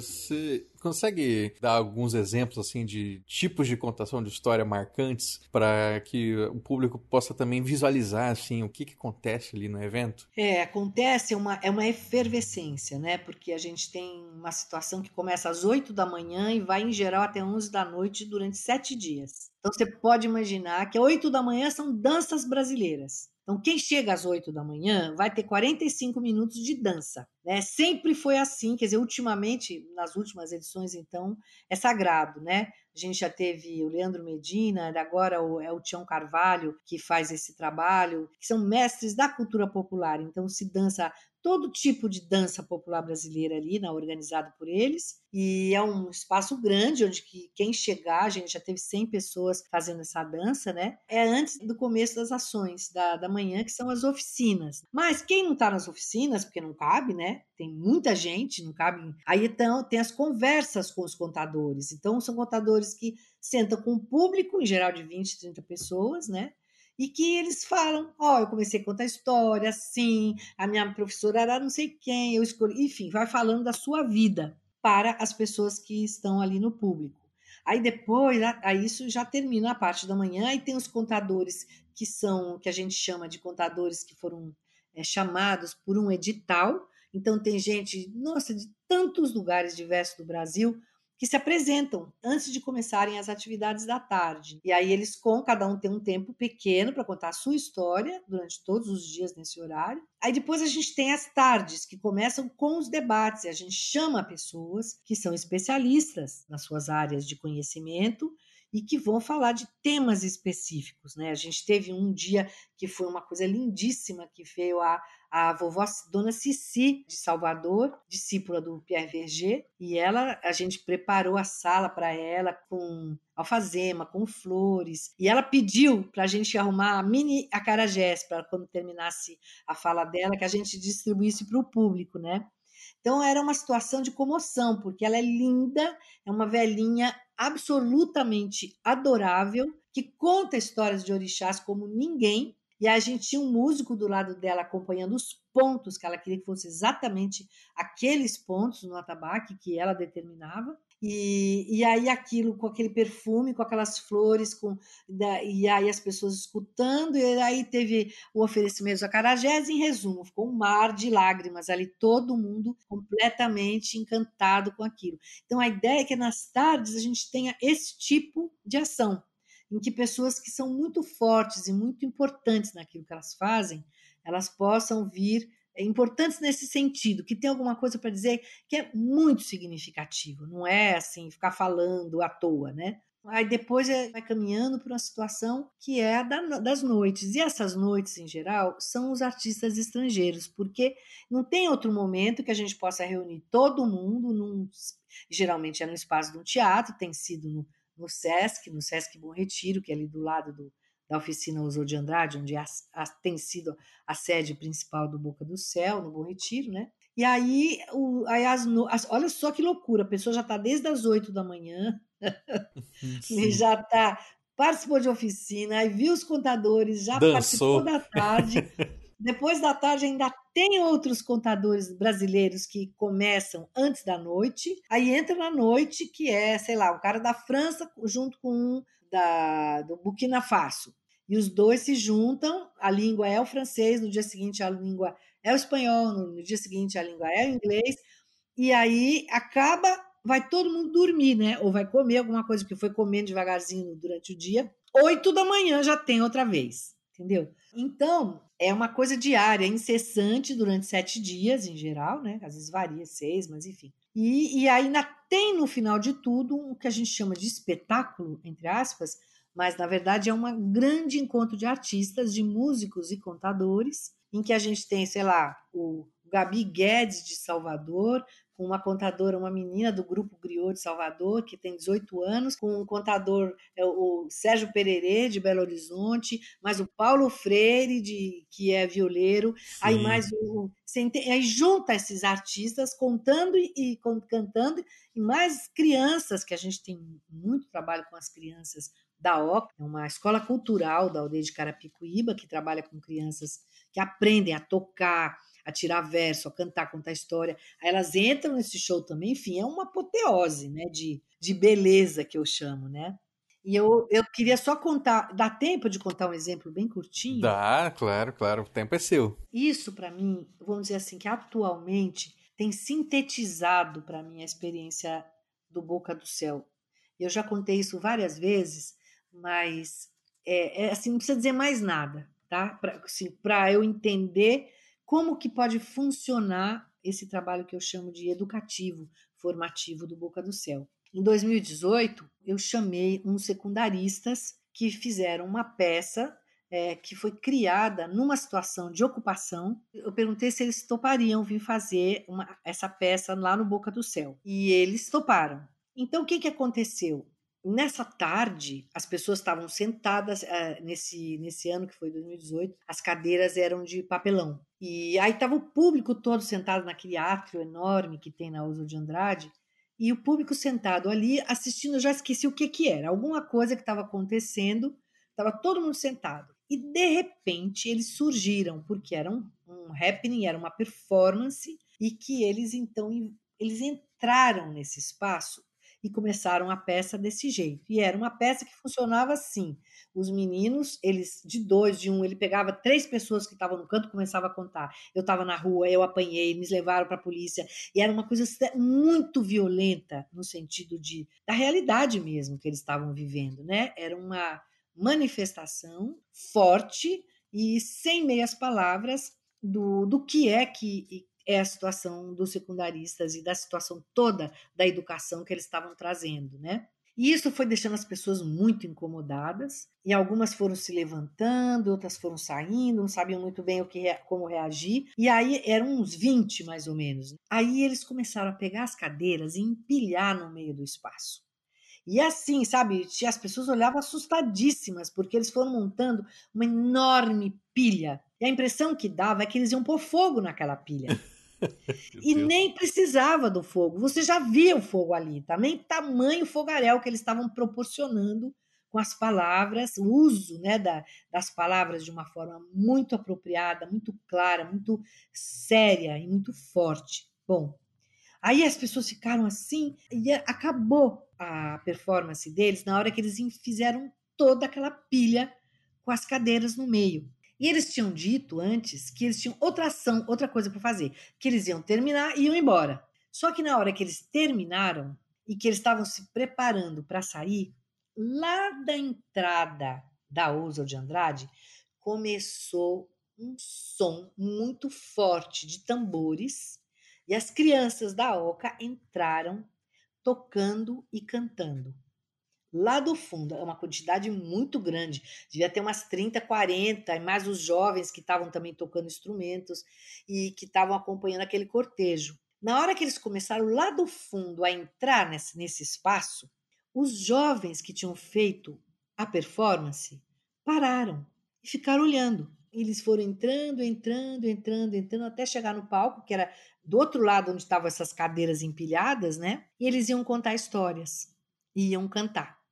Você consegue dar alguns exemplos assim de tipos de contação de história marcantes para que o público possa também visualizar assim o que, que acontece ali no evento? É, acontece uma é uma efervescência, né? Porque a gente tem uma situação que começa às 8 da manhã e vai em geral até 11 da noite durante sete dias. Então você pode imaginar que às 8 da manhã são danças brasileiras. Então, quem chega às 8 da manhã vai ter 45 minutos de dança. Né? Sempre foi assim, quer dizer, ultimamente, nas últimas edições, então, é sagrado, né? A gente já teve o Leandro Medina, agora é o Tião Carvalho que faz esse trabalho, que são mestres da cultura popular. Então, se dança todo tipo de dança popular brasileira ali, né, organizado por eles. E é um espaço grande, onde que quem chegar, a gente já teve 100 pessoas fazendo essa dança, né? É antes do começo das ações da, da manhã, que são as oficinas. Mas quem não está nas oficinas, porque não cabe, né? Tem muita gente, não cabe. Aí então tem as conversas com os contadores. Então são contadores que sentam com o público, em geral de 20, 30 pessoas, né? E que eles falam: Ó, oh, eu comecei a contar história, assim, a minha professora era não sei quem, eu escolhi, enfim, vai falando da sua vida para as pessoas que estão ali no público. Aí depois, aí isso já termina a parte da manhã, e tem os contadores que são, que a gente chama de contadores que foram é, chamados por um edital. Então tem gente, nossa, de tantos lugares diversos do Brasil, que se apresentam antes de começarem as atividades da tarde. E aí eles com cada um tem um tempo pequeno para contar a sua história durante todos os dias nesse horário. Aí depois a gente tem as tardes que começam com os debates. E a gente chama pessoas que são especialistas nas suas áreas de conhecimento e que vão falar de temas específicos, né? A gente teve um dia que foi uma coisa lindíssima que veio a a vovó Dona Cici de Salvador, discípula do Pierre Verger, e ela a gente preparou a sala para ela com alfazema, com flores, e ela pediu para a gente arrumar mini acarajés para quando terminasse a fala dela que a gente distribuísse para o público, né? Então era uma situação de comoção, porque ela é linda, é uma velhinha absolutamente adorável, que conta histórias de orixás como ninguém, e a gente tinha um músico do lado dela acompanhando os pontos que ela queria que fosse exatamente aqueles pontos no atabaque que ela determinava. E, e aí aquilo com aquele perfume, com aquelas flores, com e aí as pessoas escutando, e aí teve o oferecimento da Carajés, em resumo, ficou um mar de lágrimas ali, todo mundo completamente encantado com aquilo. Então a ideia é que nas tardes a gente tenha esse tipo de ação, em que pessoas que são muito fortes e muito importantes naquilo que elas fazem, elas possam vir é, importantes nesse sentido, que tem alguma coisa para dizer que é muito significativo, não é assim ficar falando à toa, né? Aí depois é, vai caminhando para uma situação que é a das noites. E essas noites, em geral, são os artistas estrangeiros, porque não tem outro momento que a gente possa reunir todo mundo, num, geralmente é no espaço de um teatro, tem sido no, no SESC, no SESC Bom Retiro, que é ali do lado do, da oficina Osou de Andrade, onde a, a, tem sido a sede principal do Boca do Céu, no Bom Retiro, né? E aí, o, aí as, as, olha só que loucura, a pessoa já está desde as 8 da manhã, já está, participou de oficina, aí viu os contadores, já Dançou. participou da tarde. Depois da tarde ainda tem outros contadores brasileiros que começam antes da noite. Aí entra na noite, que é, sei lá, o cara da França junto com um da, do Burkina Faso. E os dois se juntam, a língua é o francês, no dia seguinte a língua é o espanhol, no dia seguinte a língua é o inglês, e aí acaba, vai todo mundo dormir, né? Ou vai comer alguma coisa, porque foi comendo devagarzinho durante o dia. Oito da manhã já tem outra vez, entendeu? Então, é uma coisa diária, incessante durante sete dias, em geral, né? Às vezes varia seis, mas enfim. E, e ainda tem no final de tudo o que a gente chama de espetáculo, entre aspas, mas na verdade é um grande encontro de artistas, de músicos e contadores, em que a gente tem, sei lá, o Gabi Guedes de Salvador, com uma contadora, uma menina do grupo Griot de Salvador, que tem 18 anos, com um contador, é, o Sérgio Pererê, de Belo Horizonte, mais o Paulo Freire, de, que é violeiro, Sim. aí mais o. Aí junta esses artistas contando e, e cantando, e mais crianças, que a gente tem muito trabalho com as crianças da OCA, é uma escola cultural da aldeia de Carapicuíba, que trabalha com crianças que aprendem a tocar, a tirar verso, a cantar, contar história. Aí elas entram nesse show também, enfim, é uma apoteose, né, de, de beleza que eu chamo, né? E eu, eu queria só contar, dá tempo de contar um exemplo bem curtinho? Dá, claro, claro, o tempo é seu. Isso para mim, vamos dizer assim, que atualmente tem sintetizado para mim a experiência do Boca do Céu. Eu já contei isso várias vezes, mas é, é assim, não precisa dizer mais nada, tá? Para assim, eu entender como que pode funcionar esse trabalho que eu chamo de educativo, formativo do Boca do Céu. Em 2018, eu chamei uns secundaristas que fizeram uma peça é, que foi criada numa situação de ocupação. Eu perguntei se eles topariam vir fazer uma, essa peça lá no Boca do Céu. E eles toparam. Então, o que, que aconteceu? Nessa tarde, as pessoas estavam sentadas, uh, nesse, nesse ano que foi 2018, as cadeiras eram de papelão. E aí estava o público todo sentado naquele átrio enorme que tem na Uso de Andrade, e o público sentado ali assistindo, eu já esqueci o que, que era, alguma coisa que estava acontecendo, estava todo mundo sentado. E de repente eles surgiram, porque era um, um happening, era uma performance, e que eles então eles entraram nesse espaço e começaram a peça desse jeito. E era uma peça que funcionava assim. Os meninos, eles de dois, de um, ele pegava três pessoas que estavam no canto, começava a contar. Eu estava na rua, eu apanhei, me levaram para a polícia. E era uma coisa muito violenta no sentido de da realidade mesmo que eles estavam vivendo, né? Era uma manifestação forte e sem meias palavras do, do que é que é a situação dos secundaristas e da situação toda da educação que eles estavam trazendo, né? E isso foi deixando as pessoas muito incomodadas, e algumas foram se levantando, outras foram saindo, não sabiam muito bem o que como reagir. E aí eram uns 20 mais ou menos. Aí eles começaram a pegar as cadeiras e empilhar no meio do espaço. E assim, sabe, as pessoas olhavam assustadíssimas, porque eles foram montando uma enorme pilha. E a impressão que dava é que eles iam pôr fogo naquela pilha. E nem precisava do fogo. Você já via o fogo ali, também tamanho fogaréu que eles estavam proporcionando com as palavras, o uso né, da, das palavras de uma forma muito apropriada, muito clara, muito séria e muito forte. Bom, aí as pessoas ficaram assim e acabou a performance deles na hora que eles fizeram toda aquela pilha com as cadeiras no meio. E eles tinham dito antes que eles tinham outra ação, outra coisa para fazer, que eles iam terminar e iam embora. Só que na hora que eles terminaram e que eles estavam se preparando para sair, lá da entrada da Ousa de Andrade, começou um som muito forte de tambores e as crianças da Oca entraram tocando e cantando lá do fundo, é uma quantidade muito grande, devia ter umas 30, 40, e mais os jovens que estavam também tocando instrumentos e que estavam acompanhando aquele cortejo. Na hora que eles começaram lá do fundo a entrar nesse, nesse espaço, os jovens que tinham feito a performance pararam e ficaram olhando. Eles foram entrando, entrando, entrando, entrando, até chegar no palco, que era do outro lado onde estavam essas cadeiras empilhadas, né? E eles iam contar histórias, iam cantar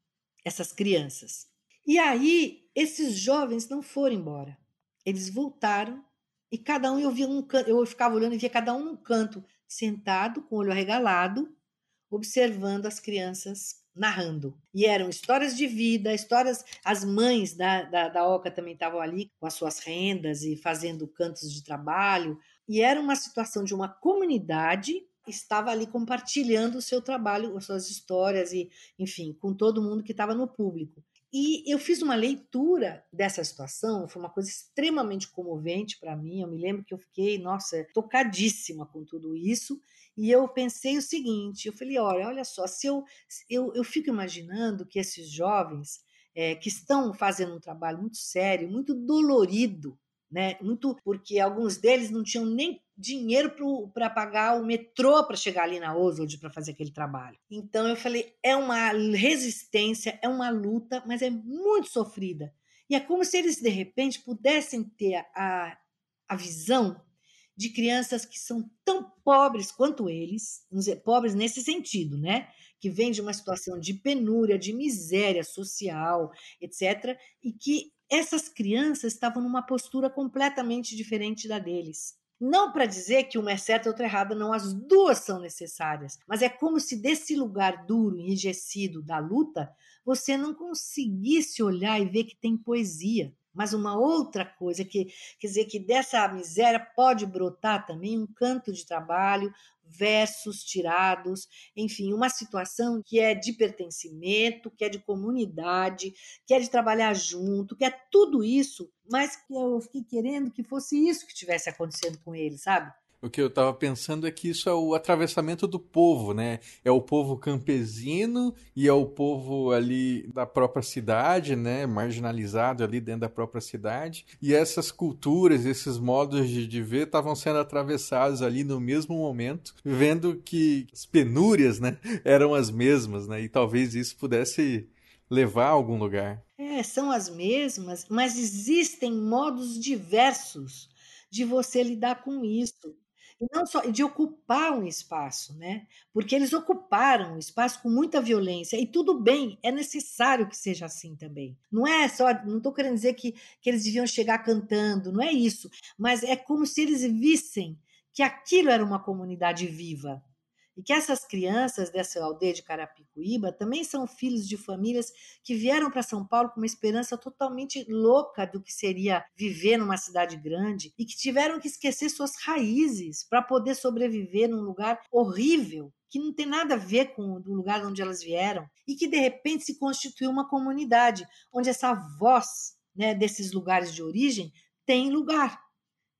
essas crianças. E aí, esses jovens não foram embora. Eles voltaram e cada um eu via um canto, eu ficava olhando e via cada um num canto, sentado, com o olho arregalado, observando as crianças narrando. E eram histórias de vida, histórias. As mães da, da, da Oca também estavam ali com as suas rendas e fazendo cantos de trabalho. E era uma situação de uma comunidade estava ali compartilhando o seu trabalho, as suas histórias e, enfim, com todo mundo que estava no público. E eu fiz uma leitura dessa situação, foi uma coisa extremamente comovente para mim. Eu me lembro que eu fiquei, nossa, tocadíssima com tudo isso. E eu pensei o seguinte: eu falei, olha, olha só, se eu, eu, eu fico imaginando que esses jovens é, que estão fazendo um trabalho muito sério, muito dolorido, né? Muito porque alguns deles não tinham nem dinheiro para pagar o metrô para chegar ali na Oswald para fazer aquele trabalho. Então eu falei, é uma resistência, é uma luta, mas é muito sofrida. E é como se eles de repente pudessem ter a, a visão de crianças que são tão pobres quanto eles, pobres nesse sentido, né? Que vêm de uma situação de penúria, de miséria social, etc., e que essas crianças estavam numa postura completamente diferente da deles. Não para dizer que uma é certa e outra é errada, não, as duas são necessárias, mas é como se desse lugar duro, enrijecido da luta, você não conseguisse olhar e ver que tem poesia. Mas uma outra coisa, que quer dizer que dessa miséria pode brotar também um canto de trabalho, versos tirados, enfim, uma situação que é de pertencimento, que é de comunidade, que é de trabalhar junto, que é tudo isso, mas que eu fiquei querendo que fosse isso que tivesse acontecendo com ele, sabe? O que eu estava pensando é que isso é o atravessamento do povo, né? É o povo campesino e é o povo ali da própria cidade, né? Marginalizado ali dentro da própria cidade. E essas culturas, esses modos de, de ver estavam sendo atravessados ali no mesmo momento, vendo que as penúrias, né? Eram as mesmas, né? E talvez isso pudesse levar a algum lugar. É, são as mesmas, mas existem modos diversos de você lidar com isso. E não só de ocupar um espaço, né? Porque eles ocuparam o espaço com muita violência e tudo bem, é necessário que seja assim também. Não é só, não estou querendo dizer que, que eles deviam chegar cantando, não é isso, mas é como se eles vissem que aquilo era uma comunidade viva, e que essas crianças dessa aldeia de Carapicuíba também são filhos de famílias que vieram para São Paulo com uma esperança totalmente louca do que seria viver numa cidade grande e que tiveram que esquecer suas raízes para poder sobreviver num lugar horrível que não tem nada a ver com o lugar onde elas vieram e que de repente se constituiu uma comunidade onde essa voz né, desses lugares de origem tem lugar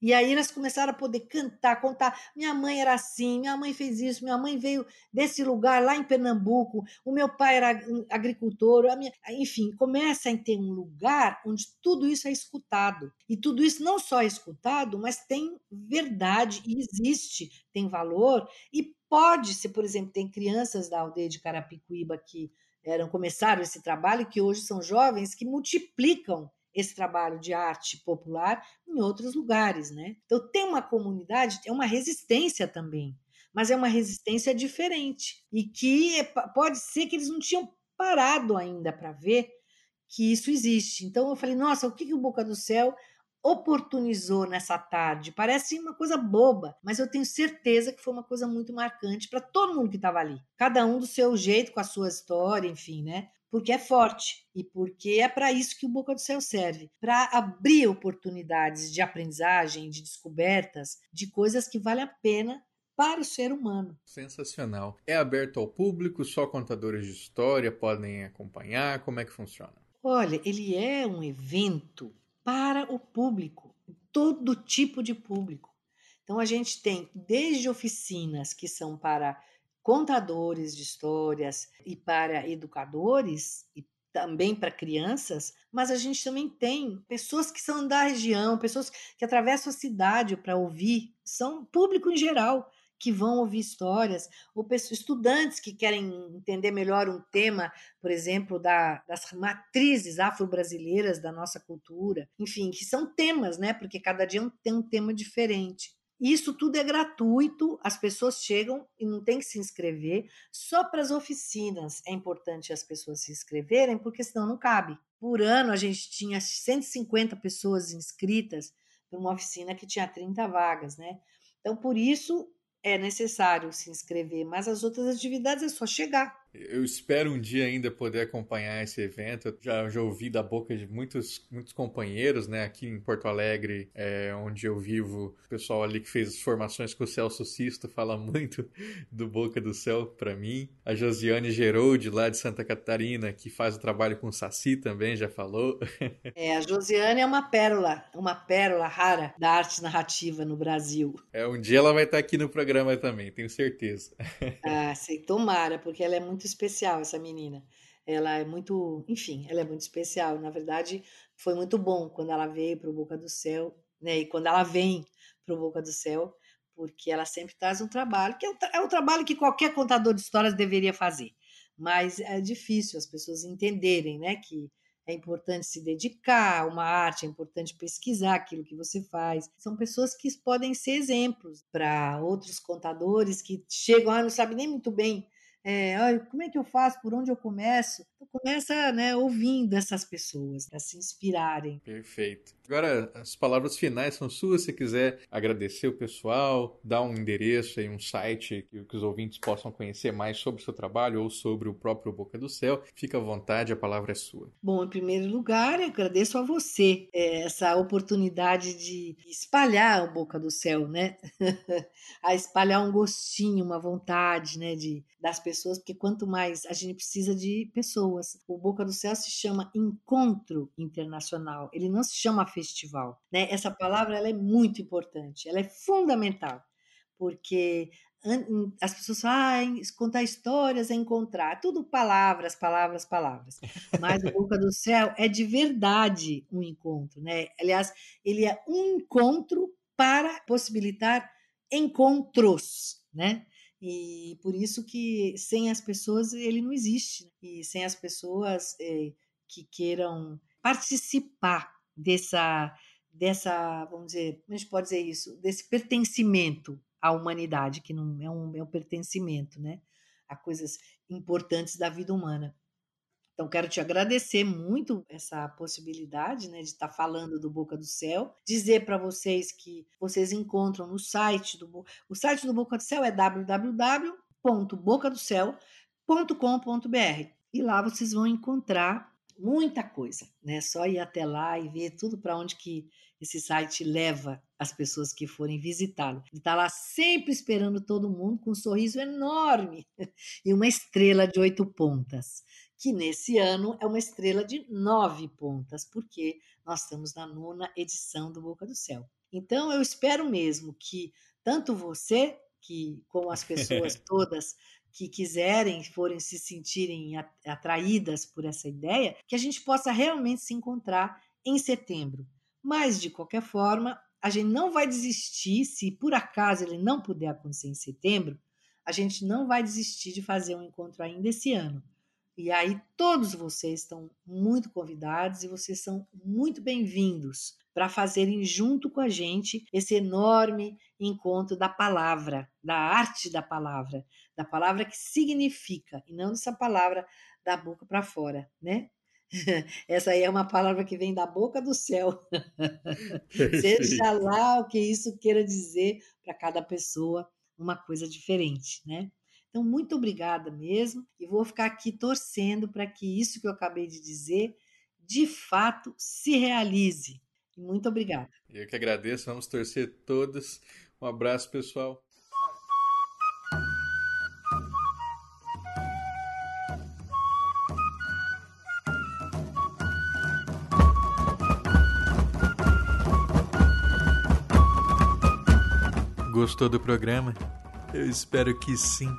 e aí elas começaram a poder cantar, contar. Minha mãe era assim, minha mãe fez isso, minha mãe veio desse lugar lá em Pernambuco, o meu pai era agricultor, minha... enfim, começa a ter um lugar onde tudo isso é escutado. E tudo isso não só é escutado, mas tem verdade e existe, tem valor e pode ser, por exemplo, tem crianças da aldeia de Carapicuíba que eram começaram esse trabalho que hoje são jovens que multiplicam esse trabalho de arte popular em outros lugares, né? Então tem uma comunidade, é uma resistência também, mas é uma resistência diferente e que é pode ser que eles não tinham parado ainda para ver que isso existe. Então eu falei, nossa, o que, que o Boca do Céu oportunizou nessa tarde? Parece uma coisa boba, mas eu tenho certeza que foi uma coisa muito marcante para todo mundo que estava ali. Cada um do seu jeito, com a sua história, enfim, né? Porque é forte e porque é para isso que o Boca do Céu serve para abrir oportunidades de aprendizagem, de descobertas, de coisas que valem a pena para o ser humano. Sensacional. É aberto ao público, só contadores de história podem acompanhar? Como é que funciona? Olha, ele é um evento para o público, todo tipo de público. Então a gente tem desde oficinas que são para contadores de histórias e para educadores e também para crianças, mas a gente também tem pessoas que são da região, pessoas que atravessam a cidade para ouvir, são público em geral que vão ouvir histórias, ou pessoas, estudantes que querem entender melhor um tema, por exemplo, da, das matrizes afro-brasileiras da nossa cultura, enfim, que são temas, né? Porque cada dia tem um tema diferente. Isso tudo é gratuito, as pessoas chegam e não tem que se inscrever. Só para as oficinas é importante as pessoas se inscreverem, porque senão não cabe. Por ano a gente tinha 150 pessoas inscritas para uma oficina que tinha 30 vagas, né? Então, por isso é necessário se inscrever, mas as outras atividades é só chegar. Eu espero um dia ainda poder acompanhar esse evento. Eu já, já ouvi da boca de muitos, muitos companheiros, né? Aqui em Porto Alegre, é, onde eu vivo, o pessoal ali que fez as formações com o Celso Sisto fala muito do Boca do Céu para mim. A Josiane Geroldi, lá de Santa Catarina, que faz o trabalho com o Saci também, já falou. É, a Josiane é uma pérola, uma pérola rara da arte narrativa no Brasil. É, um dia ela vai estar aqui no programa também, tenho certeza. Ah, sei, tomara, porque ela é muito especial, essa menina. Ela é muito, enfim, ela é muito especial. Na verdade, foi muito bom quando ela veio para o Boca do Céu, né? E quando ela vem para o Boca do Céu, porque ela sempre traz um trabalho, que é um, é um trabalho que qualquer contador de histórias deveria fazer. Mas é difícil as pessoas entenderem, né? Que é importante se dedicar uma arte, é importante pesquisar aquilo que você faz. São pessoas que podem ser exemplos para outros contadores que chegam lá e não sabem nem muito bem é, como é que eu faço, por onde eu começo? Começa né, ouvindo essas pessoas, para se inspirarem. Perfeito. Agora, as palavras finais são suas. Se quiser agradecer o pessoal, dar um endereço e um site que, os ouvintes possam conhecer mais sobre o seu trabalho ou sobre o próprio Boca do Céu, fica à vontade, a palavra é sua. Bom, em primeiro lugar, agradeço a você é, essa oportunidade de espalhar o Boca do Céu, né? a espalhar um gostinho, uma vontade, né, de, das pessoas, porque quanto mais a gente precisa de pessoas. O Boca do Céu se chama Encontro Internacional, ele não se chama festival. Né? Essa palavra ela é muito importante, ela é fundamental, porque as pessoas falam, ah, contar histórias é encontrar, tudo palavras, palavras, palavras. Mas o Boca do Céu é de verdade um encontro, né? Aliás, ele é um encontro para possibilitar encontros, né? E por isso que sem as pessoas ele não existe. Né? E sem as pessoas é, que queiram participar dessa, dessa, vamos dizer, a gente pode dizer isso, desse pertencimento à humanidade, que não é um, é um pertencimento, né? A coisas importantes da vida humana. Então, quero te agradecer muito essa possibilidade né, de estar falando do Boca do Céu. Dizer para vocês que vocês encontram no site do o site do Boca do Céu é www.bocadocéu.com.br e lá vocês vão encontrar muita coisa, né? Só ir até lá e ver tudo para onde que esse site leva as pessoas que forem visitá-lo. Ele está lá sempre esperando todo mundo com um sorriso enorme e uma estrela de oito pontas, que nesse ano é uma estrela de nove pontas, porque nós estamos na nona edição do Boca do Céu. Então eu espero mesmo que tanto você que como as pessoas todas que quiserem, forem se sentirem atraídas por essa ideia, que a gente possa realmente se encontrar em setembro. Mas, de qualquer forma, a gente não vai desistir, se por acaso ele não puder acontecer em setembro, a gente não vai desistir de fazer um encontro ainda esse ano. E aí todos vocês estão muito convidados e vocês são muito bem-vindos para fazerem junto com a gente esse enorme encontro da palavra, da arte da palavra, da palavra que significa e não dessa palavra da boca para fora, né? Essa aí é uma palavra que vem da boca do céu. Seja lá o que isso queira dizer para cada pessoa, uma coisa diferente, né? Então, muito obrigada mesmo, e vou ficar aqui torcendo para que isso que eu acabei de dizer, de fato, se realize. Muito obrigada. Eu que agradeço, vamos torcer todos. Um abraço, pessoal. Gostou do programa? Eu espero que sim.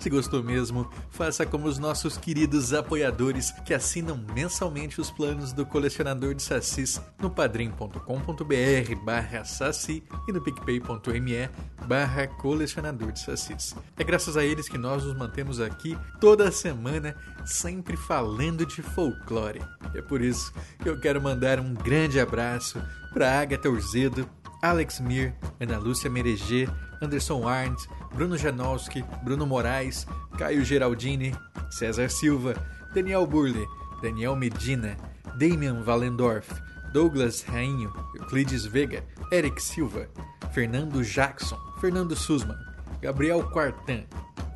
Se gostou mesmo, faça como os nossos queridos apoiadores que assinam mensalmente os planos do colecionador de sacis no padrim.com.br barra saci e no picpay.me barra colecionador de sacis. É graças a eles que nós nos mantemos aqui toda semana, sempre falando de folclore. É por isso que eu quero mandar um grande abraço para Agatha Urzedo, Alex Mir, Ana Lúcia Mereger, Anderson Arndt, Bruno Janowski, Bruno Moraes, Caio Geraldini, César Silva, Daniel Burle, Daniel Medina, Damian Valendorf, Douglas Rainho, Euclides Vega, Eric Silva, Fernando Jackson, Fernando Sussman, Gabriel Quartan,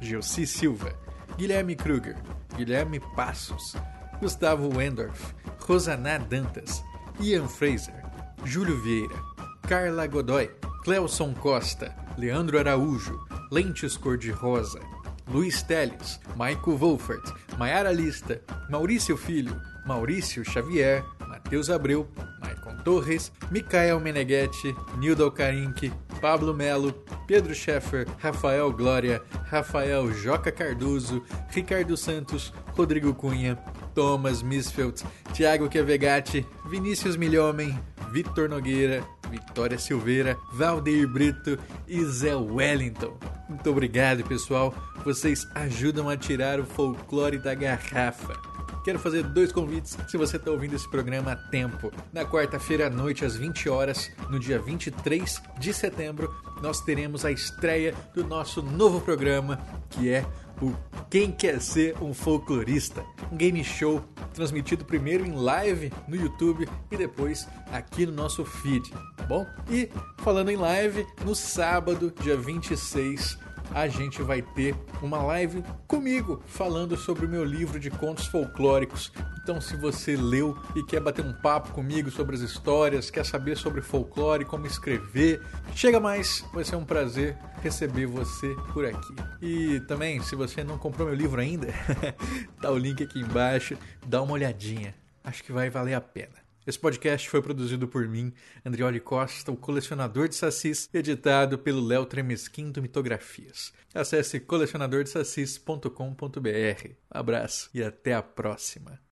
Gelsi Silva, Guilherme Kruger, Guilherme Passos, Gustavo Wendorf, Rosaná Dantas, Ian Fraser, Júlio Vieira, Carla Godoy, Cleuson Costa, Leandro Araújo, Lentes Cor-de-Rosa, Luiz Teles, Maico Wolfert, Maiara Lista, Maurício Filho, Maurício Xavier, Matheus Abreu, Maicon Torres, Micael Meneghetti, Nildo Alcarinque, Pablo Melo, Pedro Scheffer, Rafael Glória, Rafael Joca Cardoso, Ricardo Santos, Rodrigo Cunha, Thomas Misfeld, Thiago Quevegatti, Vinícius Milhomem, Vitor Nogueira, Vitória Silveira, Valdeir Brito e Zé Wellington. Muito obrigado, pessoal. Vocês ajudam a tirar o folclore da garrafa. Quero fazer dois convites se você está ouvindo esse programa a tempo. Na quarta-feira à noite, às 20 horas, no dia 23 de setembro, nós teremos a estreia do nosso novo programa, que é o Quem Quer Ser um Folclorista? Um game show transmitido primeiro em live no YouTube e depois aqui no nosso feed, tá bom? E falando em live, no sábado, dia 26 a gente vai ter uma live comigo falando sobre o meu livro de contos folclóricos. Então, se você leu e quer bater um papo comigo sobre as histórias, quer saber sobre folclore, como escrever, chega mais, vai ser um prazer receber você por aqui. E também, se você não comprou meu livro ainda, tá o link aqui embaixo, dá uma olhadinha. Acho que vai valer a pena. Esse podcast foi produzido por mim, Andrioli Costa, o colecionador de sacis, editado pelo Léo Tremesquim do Mitografias. Acesse colecionadordesacis.com.br. Um abraço e até a próxima.